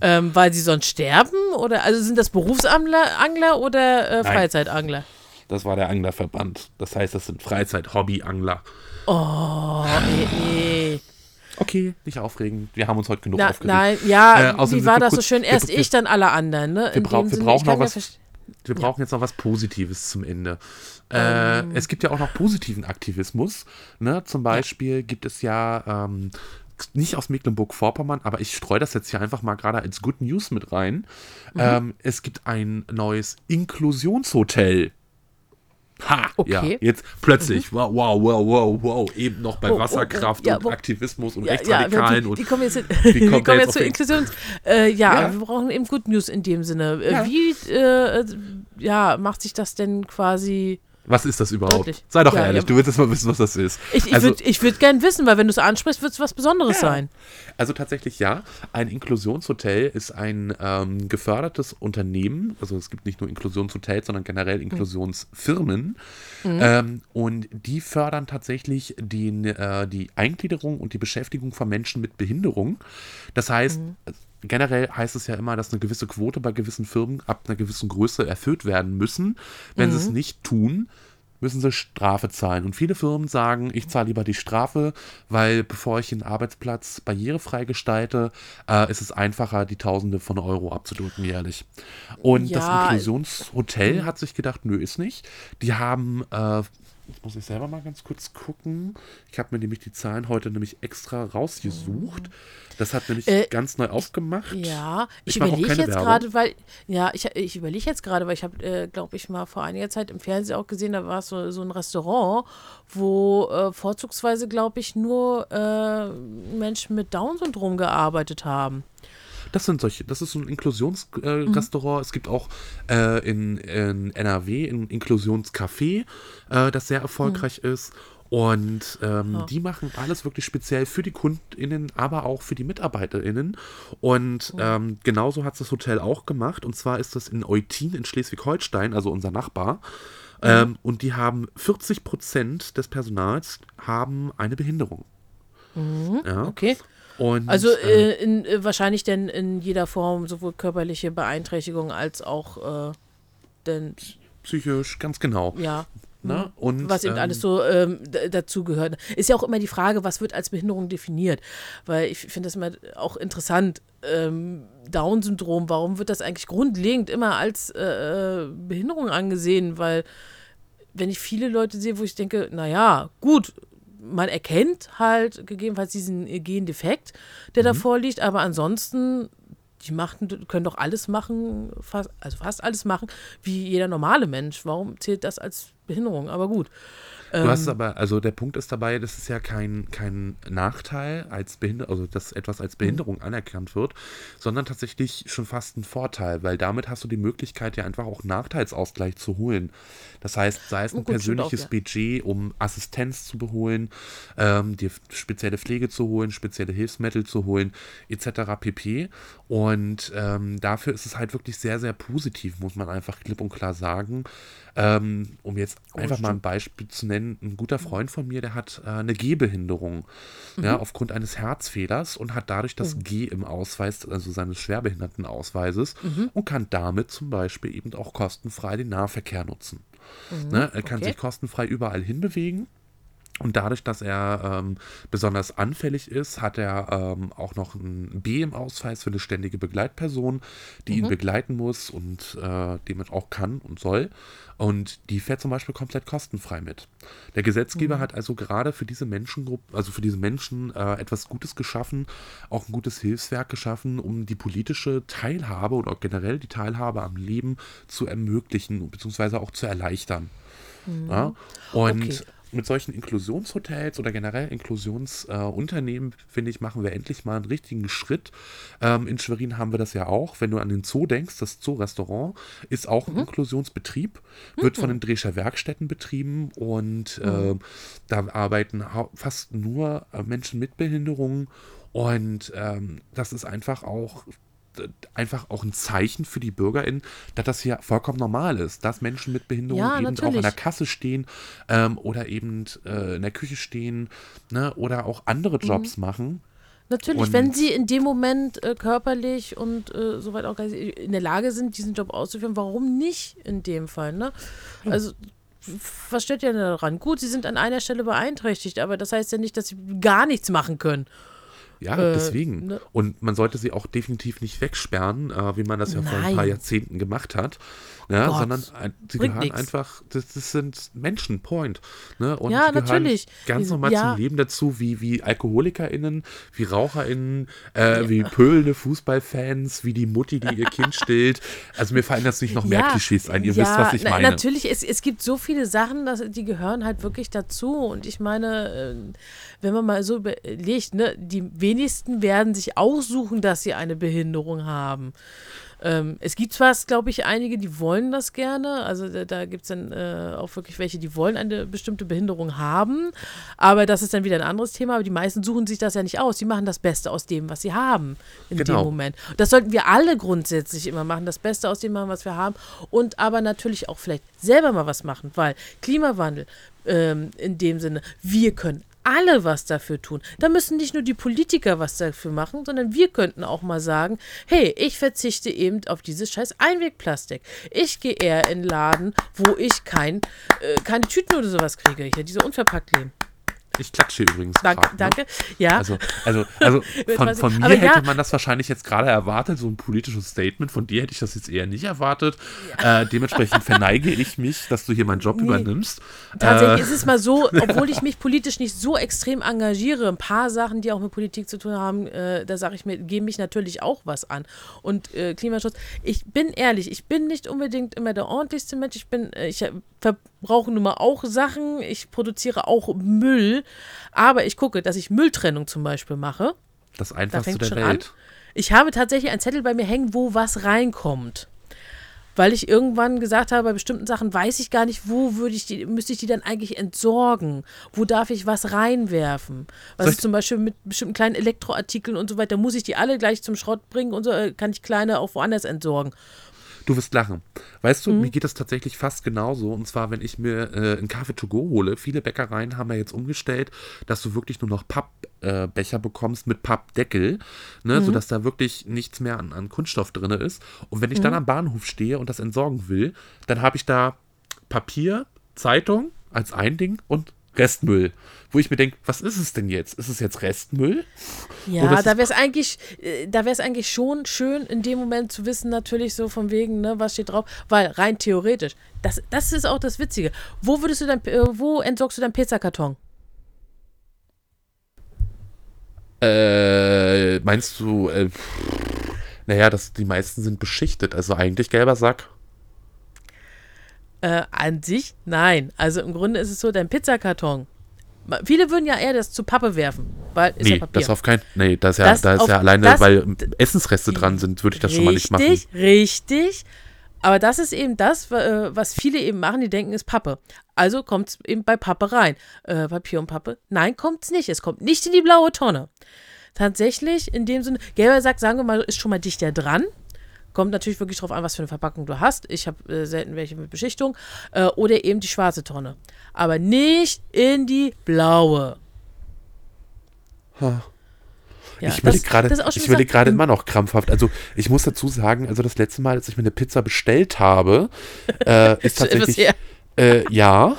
ähm, weil sie sonst sterben? Oder also sind das Berufsangler Angler oder äh. Freizeitangler? Das war der Anglerverband. Das heißt, das sind Freizeit-Hobby-Angler. Oh, nee, nee. Okay, nicht aufregen. Wir haben uns heute genug Na, aufgeregt. nein, ja, Äh, wie war wir das so schön? wir- Erst wir- ich, dann alle anderen, ne? In brau- dem wir Sinne, brauchen noch ja was- verst- Wir brauchen jetzt noch was Positives zum Ende. Äh, Ähm. Es gibt ja auch noch positiven Aktivismus. Ne? Zum Beispiel gibt es ja ähm, nicht aus Mecklenburg-Vorpommern, aber ich streue das jetzt hier einfach mal gerade als Good News mit rein. Mhm. Ähm, es gibt ein neues Inklusionshotel. Ha, Okay. ja, jetzt plötzlich, wow, wow, wow, wow, wow, eben noch bei Oh, oh, oh, Wasserkraft ja, und Aktivismus und Ja, ja, Rechtsradikalen die, und die kommen jetzt, Wie die kommen jetzt jetzt zur auf Inklusions. Äh, ja, Ja. wir brauchen eben Good News in dem Sinne. Äh, Ja. Wie äh, ja, macht sich das denn quasi. Was ist das überhaupt? Wirklich? Sei doch Ja, ehrlich, ja. du willst jetzt mal wissen, was das ist. Ich, ich Also- würde würd gern wissen, weil wenn du es ansprichst, wird es was Besonderes Ja. sein. Also tatsächlich ja. Ein Inklusionshotel ist ein ähm, gefördertes Unternehmen. Also es gibt nicht nur Inklusionshotels, sondern generell Inklusionsfirmen. Ähm, und die fördern tatsächlich den, äh, die Eingliederung und die Beschäftigung von Menschen mit Behinderung. Das heißt, generell heißt es ja immer, dass eine gewisse Quote bei gewissen Firmen ab einer gewissen Größe erfüllt werden müssen. Wenn sie es nicht tun, müssen sie Strafe zahlen. Und viele Firmen sagen, ich zahle lieber die Strafe, weil bevor ich den Arbeitsplatz barrierefrei gestalte, äh, ist es einfacher, die Tausende von Euro abzudrücken jährlich. Und das Ja, Inklusionshotel hat sich gedacht, nö, ist nicht. Die haben, äh, jetzt muss ich selber mal ganz kurz gucken. Ich habe mir nämlich die Zahlen heute nämlich extra rausgesucht. Das hat nämlich Äh, ganz neu aufgemacht. Ja, ich, Ich überlege jetzt gerade, weil, ja, ich, ich überlege jetzt gerade, weil ich habe, äh, glaube ich, mal vor einiger Zeit im Fernsehen auch gesehen, da war es so, so ein Restaurant, wo äh, vorzugsweise, glaube ich, nur äh, Menschen mit Down-Syndrom gearbeitet haben. Das sind solche, das ist so ein Inklusionsrestaurant. Restaurant. Es gibt auch äh, in, in NRW ein Inklusionscafé, äh, das sehr erfolgreich ist. Und ähm, die machen alles wirklich speziell für die KundInnen, aber auch für die MitarbeiterInnen. Und ähm, genauso hat es das Hotel auch gemacht. Und zwar ist das in Eutin in Schleswig-Holstein, also unser Nachbar. Ähm, und die haben 40 Prozent des Personals haben eine Behinderung. Ja. Okay. Und, Also äh, äh, in, äh, wahrscheinlich denn in jeder Form, sowohl körperliche Beeinträchtigung als auch äh, denn, psychisch, ganz genau. ja. Ne? Und, was eben ähm, alles so ähm, dazu gehört. Ist ja auch immer die Frage, was wird als Behinderung definiert? Weil ich finde das immer auch interessant. Ähm, Down-Syndrom, warum wird das eigentlich grundlegend immer als äh, äh, Behinderung angesehen? Weil wenn ich viele Leute sehe, wo ich denke, naja, gut, man erkennt halt gegebenenfalls diesen Gendefekt, der da vorliegt, aber ansonsten, die machten, können doch alles machen, fast, also fast alles machen, wie jeder normale Mensch. Warum zählt das als Behinderung? Aber gut. Du hast aber, also der Punkt ist dabei, das ist ja kein, kein Nachteil als Behinderung, also dass etwas als Behinderung anerkannt wird, sondern tatsächlich schon fast ein Vorteil, weil damit hast du die Möglichkeit, ja einfach auch Nachteilsausgleich zu holen. Das heißt, sei es ein Oh, gut, stimmt auch, persönliches ja. Budget, um Assistenz zu beholen, ähm, dir spezielle Pflege zu holen, spezielle Hilfsmittel zu holen, etc. pp. Und ähm, dafür ist es halt wirklich sehr, sehr positiv, muss man einfach klipp und klar sagen. Ähm, um jetzt einfach mal ein Beispiel zu nennen, ein guter Freund von mir, der hat äh, eine Gehbehinderung ja, aufgrund eines Herzfehlers und hat dadurch das G im Ausweis, also seines Schwerbehindertenausweises und kann damit zum Beispiel eben auch kostenfrei den Nahverkehr nutzen. Ne? Er kann okay. sich kostenfrei überall hinbewegen. Und dadurch, dass er ähm, besonders anfällig ist, hat er ähm, auch noch ein B im Ausweis für eine ständige Begleitperson, die ihn begleiten muss und äh, er auch kann und soll. Und die fährt zum Beispiel komplett kostenfrei mit. Der Gesetzgeber hat also gerade für diese Menschengruppe, also für diese Menschen äh, etwas Gutes geschaffen, auch ein gutes Hilfswerk geschaffen, um die politische Teilhabe oder auch generell die Teilhabe am Leben zu ermöglichen, beziehungsweise auch zu erleichtern. Ja? Und Okay. Mit solchen Inklusionshotels oder generell Inklusionsunternehmen, finde ich, machen wir endlich mal einen richtigen Schritt. Ähm, in Schwerin haben wir das ja auch. Wenn du an den Zoo denkst, das Zoo-Restaurant ist auch ein Inklusionsbetrieb, wird von den Drescher Werkstätten betrieben und ähm, da arbeiten fast nur äh, Menschen mit Behinderungen und ähm, das ist einfach auch einfach auch ein Zeichen für die BürgerInnen, dass das hier vollkommen normal ist, dass Menschen mit Behinderung Ja, eben auch an natürlich. der Kasse stehen ähm, oder eben äh, in der Küche stehen ne, oder auch andere Jobs machen. Natürlich, Und- wenn sie in dem Moment äh, körperlich und äh, soweit auch geistig in der Lage sind, diesen Job auszuführen, warum nicht in dem Fall? Ne? Also, was stört ja daran? Gut, sie sind an einer Stelle beeinträchtigt, aber das heißt ja nicht, dass sie gar nichts machen können. Ja, Äh, deswegen. ne? Und man sollte sie auch definitiv nicht wegsperren, äh, wie man das ja vor ein Nein. paar Jahrzehnten gemacht hat. Ne? Gott, Sondern äh, sie gehören nix. einfach, das, das sind Menschen, Point. Ne? Und Ja, die gehören natürlich. ganz normal ja. zum Leben dazu, wie, wie AlkoholikerInnen, wie RaucherInnen, äh, wie pöhlende Fußballfans, wie die Mutti, die ihr Kind stillt. Also mir fallen jetzt nicht noch mehr Klischees ein. Ihr ja, wisst, was ich na, meine. Natürlich, es, es gibt so viele Sachen, dass, die gehören halt wirklich dazu. Und ich meine, äh, wenn man mal so überlegt, ne, die wenigsten werden sich aussuchen, dass sie eine Behinderung haben. Ähm, es gibt zwar, glaube ich, einige, die wollen das gerne. Also da, da gibt es dann äh, auch wirklich welche, die wollen eine bestimmte Behinderung haben. Aber das ist dann wieder ein anderes Thema. Aber die meisten suchen sich das ja nicht aus. Die machen das Beste aus dem, was sie haben in Genau. dem Moment. Das sollten wir alle grundsätzlich immer machen. Das Beste aus dem machen, was wir haben. Und aber natürlich auch vielleicht selber mal was machen. Weil Klimawandel ähm, in dem Sinne, wir können alle was dafür tun. Da müssen nicht nur die Politiker was dafür machen, sondern wir könnten auch mal sagen, hey, ich verzichte eben auf dieses scheiß Einwegplastik. Ich gehe eher in Laden, wo ich kein, äh, keine Tüten oder sowas kriege. Hier, diese unverpackt leben. Ich klatsche übrigens. Danke, grad, ne? danke. Ja, Also, also, also von, von mir Aber hätte ja. man das wahrscheinlich jetzt gerade erwartet, so ein politisches Statement. Von dir hätte ich das jetzt eher nicht erwartet. Äh, dementsprechend verneige ich mich, dass du hier meinen Job übernimmst. Tatsächlich Äh, ist es mal so, obwohl ich mich politisch nicht so extrem engagiere, ein paar Sachen, die auch mit Politik zu tun haben, äh, da sage ich mir, gehen mich natürlich auch was an. Und äh, Klimaschutz, ich bin ehrlich, ich bin nicht unbedingt immer der ordentlichste Mensch. Ich bin, äh, ich verbrauche nun mal auch Sachen, ich produziere auch Müll, aber ich gucke, dass ich Mülltrennung zum Beispiel mache. das Da Einfachste fängt der schon Welt. an. Ich habe tatsächlich einen Zettel bei mir hängen, wo was reinkommt. Weil ich irgendwann gesagt habe, bei bestimmten Sachen weiß ich gar nicht, wo würde ich die, müsste ich die dann eigentlich entsorgen? Wo darf ich was reinwerfen? Was ist ich- zum Beispiel mit bestimmten kleinen Elektroartikeln und so weiter, muss ich die alle gleich zum Schrott bringen und so äh, kann ich kleine auch woanders entsorgen. Du wirst lachen. Weißt du, Mhm. mir geht das tatsächlich fast genauso. Und zwar, wenn ich mir äh, einen Kaffee to go hole. Viele Bäckereien haben ja jetzt umgestellt, dass du wirklich nur noch Pappbecher äh, bekommst mit Pappdeckel, ne, Mhm. sodass da wirklich nichts mehr an, an Kunststoff drin ist. Und wenn ich Mhm. dann am Bahnhof stehe und das entsorgen will, dann habe ich da Papier, Zeitung als ein Ding und Restmüll. Wo ich mir denke, was ist es denn jetzt? Ist es jetzt Restmüll? Ja, da wäre es eigentlich, äh, da wäre es eigentlich schon schön, in dem Moment zu wissen, natürlich so von wegen, ne, was steht drauf, weil rein theoretisch, das, das ist auch das Witzige. Wo würdest du dein, äh, wo entsorgst du deinen Pizzakarton? Äh, meinst du, äh, naja, das, die meisten sind beschichtet, also eigentlich gelber Sack. Äh, an sich, nein. Also im Grunde ist es so, dein Pizzakarton. Viele würden ja eher das zu Pappe werfen, weil ist ja Nee, Papier. das auf keinen, nee, das ist ja, Das da ist ja alleine, das- weil Essensreste dran sind, würde ich das schon mal nicht machen. Richtig, richtig. Aber das ist eben das, äh, was viele eben machen, die denken, ist Pappe. Also kommt es eben bei Pappe rein. Äh, Papier und Pappe. Nein, kommt es nicht. Es kommt nicht in die blaue Tonne. Tatsächlich, in dem Sinne, gelber Sack, sagen wir mal, ist schon mal dichter dran. Kommt natürlich wirklich drauf an, was für eine Verpackung du hast. Ich habe äh, selten welche mit Beschichtung. Äh, oder eben die schwarze Tonne. Aber nicht in die blaue. Ha. Ja, ich überlege das- gerade, ich überlege gerade im- immer noch krampfhaft. Also ich muss dazu sagen, also das letzte Mal, als ich mir eine Pizza bestellt habe, äh, ist tatsächlich äh, ja,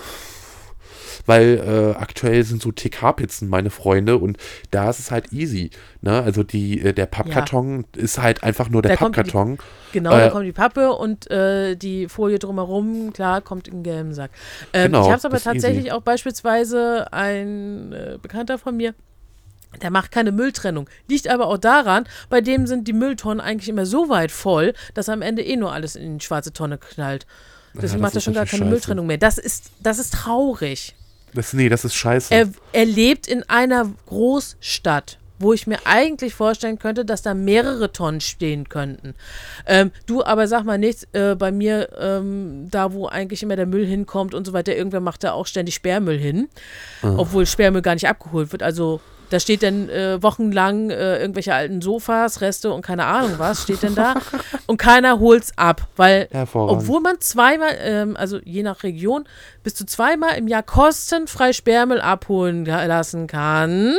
weil äh, aktuell sind so TK-Pizzen meine Freunde und da ist es halt easy. Ne? Also die, äh, der Pappkarton ist halt einfach nur der Da kommt die- Pappkarton. Genau, da Äh, kommt die Pappe und äh, die Folie drumherum, klar, kommt in den gelben Sack. Ähm, Genau, ich habe es aber ist easy. tatsächlich auch beispielsweise ein äh, Bekannter von mir, der macht keine Mülltrennung. Liegt aber auch daran, bei dem sind die Mülltonnen eigentlich immer so weit voll, dass am Ende eh nur alles in die schwarze Tonne knallt. Deswegen das macht er schon gar keine scheiße. Mülltrennung mehr. Das ist, das ist traurig. Das, nee, das ist scheiße. Er, er lebt in einer Großstadt, wo ich mir eigentlich vorstellen könnte, dass da mehrere Tonnen stehen könnten. Ähm, du aber sag mal nichts, äh, bei mir, ähm, da wo eigentlich immer der Müll hinkommt und so weiter, irgendwer macht da auch ständig Sperrmüll hin, obwohl Sperrmüll gar nicht abgeholt wird. Also da steht dann äh, wochenlang äh, irgendwelche alten Sofas, Reste und keine Ahnung was, steht denn da. und keiner holt's ab, weil obwohl man zweimal, ähm, also je nach Region, bis zu zweimal im Jahr kostenfrei Sperrmüll abholen lassen kann,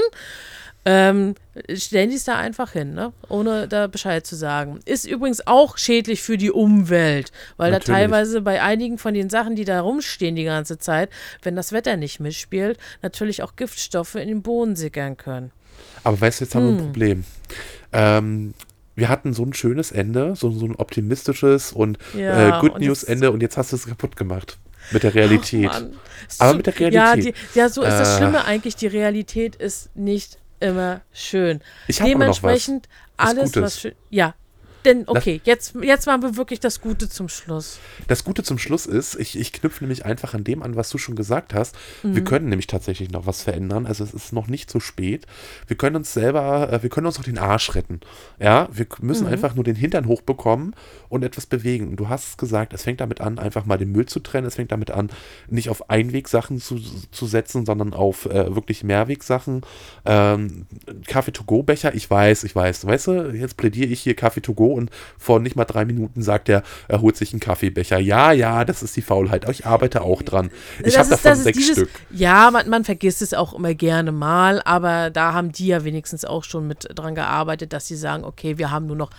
ähm, stellen die es da einfach hin, ne? ohne da Bescheid zu sagen. Ist übrigens auch schädlich für die Umwelt, weil Natürlich. da teilweise bei einigen von den Sachen, die da rumstehen die ganze Zeit, wenn das Wetter nicht mitspielt, natürlich auch Giftstoffe in den Boden sickern können. Aber weißt du, jetzt haben wir ein Problem. Ähm, wir hatten so ein schönes Ende, so, so ein optimistisches und Ja, äh, Good und News Ende und jetzt hast du es kaputt gemacht. Mit der Realität. Ach, Mann. Es Aber mit der Ja, Realität. die, ja, so ist das Äh. Schlimme eigentlich. Die Realität ist nicht immer schön. Ich hab aber noch was. Dementsprechend Was alles, Gutes. was schön. Ja. Denn, okay, jetzt, jetzt machen wir wirklich das Gute zum Schluss. Das Gute zum Schluss ist, ich, ich knüpfe nämlich einfach an dem an, was du schon gesagt hast. Mhm. Wir können nämlich tatsächlich noch was verändern. Also es ist noch nicht zu spät. Wir können uns selber, äh, wir können uns auch den Arsch retten. Ja, wir müssen Mhm. einfach nur den Hintern hochbekommen und etwas bewegen. Und du hast es gesagt, es fängt damit an, einfach mal den Müll zu trennen. Es fängt damit an, nicht auf Einwegsachen zu, zu setzen, sondern auf äh, wirklich Mehrwegsachen. Ähm, Kaffee-to-go-Becher, ich weiß, ich weiß. Weißt du, jetzt plädiere ich hier Kaffee-to-go und vor nicht mal drei Minuten sagt er, er holt sich einen Kaffeebecher. Ja, ja, das ist die Faulheit. Ich arbeite auch dran. Ich habe davon sechs dieses- Stück. Ja, man, man vergisst es auch immer gerne mal, aber da haben die ja wenigstens auch schon mit dran gearbeitet, dass sie sagen, okay, wir haben nur noch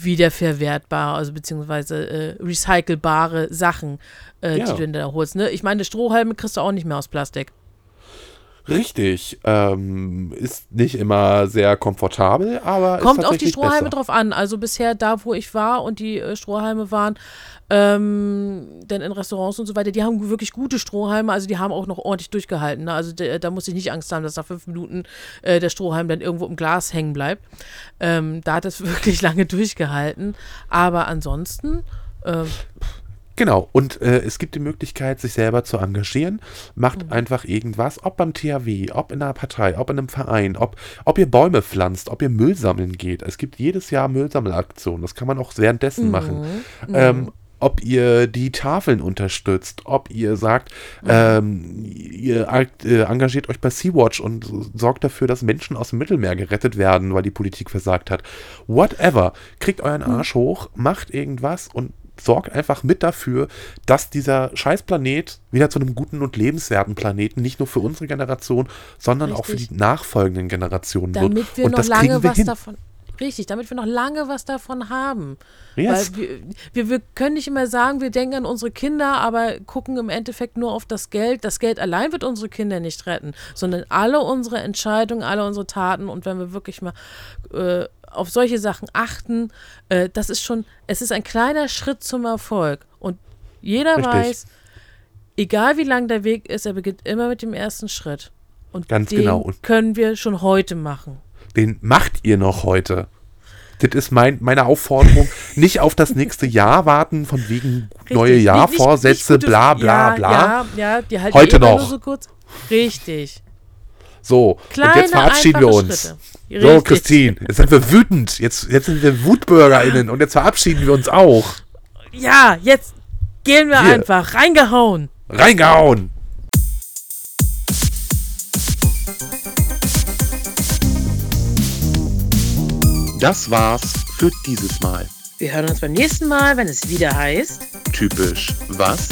wiederverwertbar, also beziehungsweise äh, recycelbare Sachen, äh, Ja. die du da holst. Ne? Ich meine, Strohhalme kriegst du auch nicht mehr aus Plastik. Richtig. Ähm, ist nicht immer sehr komfortabel, aber Kommt ist auf die Strohhalme besser. drauf an. Also bisher da, wo ich war und die äh, Strohhalme waren, ähm, denn in Restaurants und so weiter, die haben wirklich gute Strohhalme, also die haben auch noch ordentlich durchgehalten. Ne? Also de, da muss ich nicht Angst haben, dass nach fünf Minuten äh, der Strohhalm dann irgendwo im Glas hängen bleibt. Ähm, da hat es wirklich lange durchgehalten. Aber ansonsten, ähm, Genau, und äh, es gibt die Möglichkeit, sich selber zu engagieren. Macht Mhm. einfach irgendwas, ob beim THW, ob in einer Partei, ob in einem Verein, ob, ob ihr Bäume pflanzt, ob ihr Müll sammeln geht. Es gibt jedes Jahr Müllsammelaktionen, das kann man auch währenddessen Mhm. machen. Ähm, ob ihr die Tafeln unterstützt, ob ihr sagt, Mhm. ähm, ihr äh, engagiert euch bei Sea-Watch und sorgt dafür, dass Menschen aus dem Mittelmeer gerettet werden, weil die Politik versagt hat. Whatever. Kriegt euren Mhm. Arsch hoch, macht irgendwas und sorgt einfach mit dafür, dass dieser Scheißplanet wieder zu einem guten und lebenswerten Planeten nicht nur für unsere Generation, sondern auch für Richtig. die nachfolgenden Generationen wird. damit wir und noch das lange kriegen wir was hin. davon. Richtig, damit wir noch lange was davon haben. Yes. Wir, wir, wir können nicht immer sagen, wir denken an unsere Kinder, aber gucken im Endeffekt nur auf das Geld. Das Geld allein wird unsere Kinder nicht retten, sondern alle unsere Entscheidungen, alle unsere Taten. Und wenn wir wirklich mal äh, auf solche Sachen achten, äh, das ist schon, es ist ein kleiner Schritt zum Erfolg. Und jeder Richtig. weiß, egal wie lang der Weg ist, er beginnt immer mit dem ersten Schritt. Und Ganz den genau. Und- können wir schon heute machen. den macht ihr noch heute. Das ist mein, meine Aufforderung. Nicht auf das nächste Jahr warten, von wegen neue Richtig. Jahrvorsätze, Nicht- nicht- nicht gute- bla bla ja, bla. Ja, ja, die halten Heute eh noch. So kurz. Richtig. So, Kleine, und jetzt verabschieden wir uns. Schritte. So. Christine, jetzt sind wir wütend. Jetzt, jetzt sind wir WutbürgerInnen und jetzt verabschieden wir uns auch. Ja, jetzt gehen wir Hier. einfach. Reingehauen. Reingehauen! Das war's für dieses Mal. Wir hören uns beim nächsten Mal, wenn es wieder heißt. Typisch was?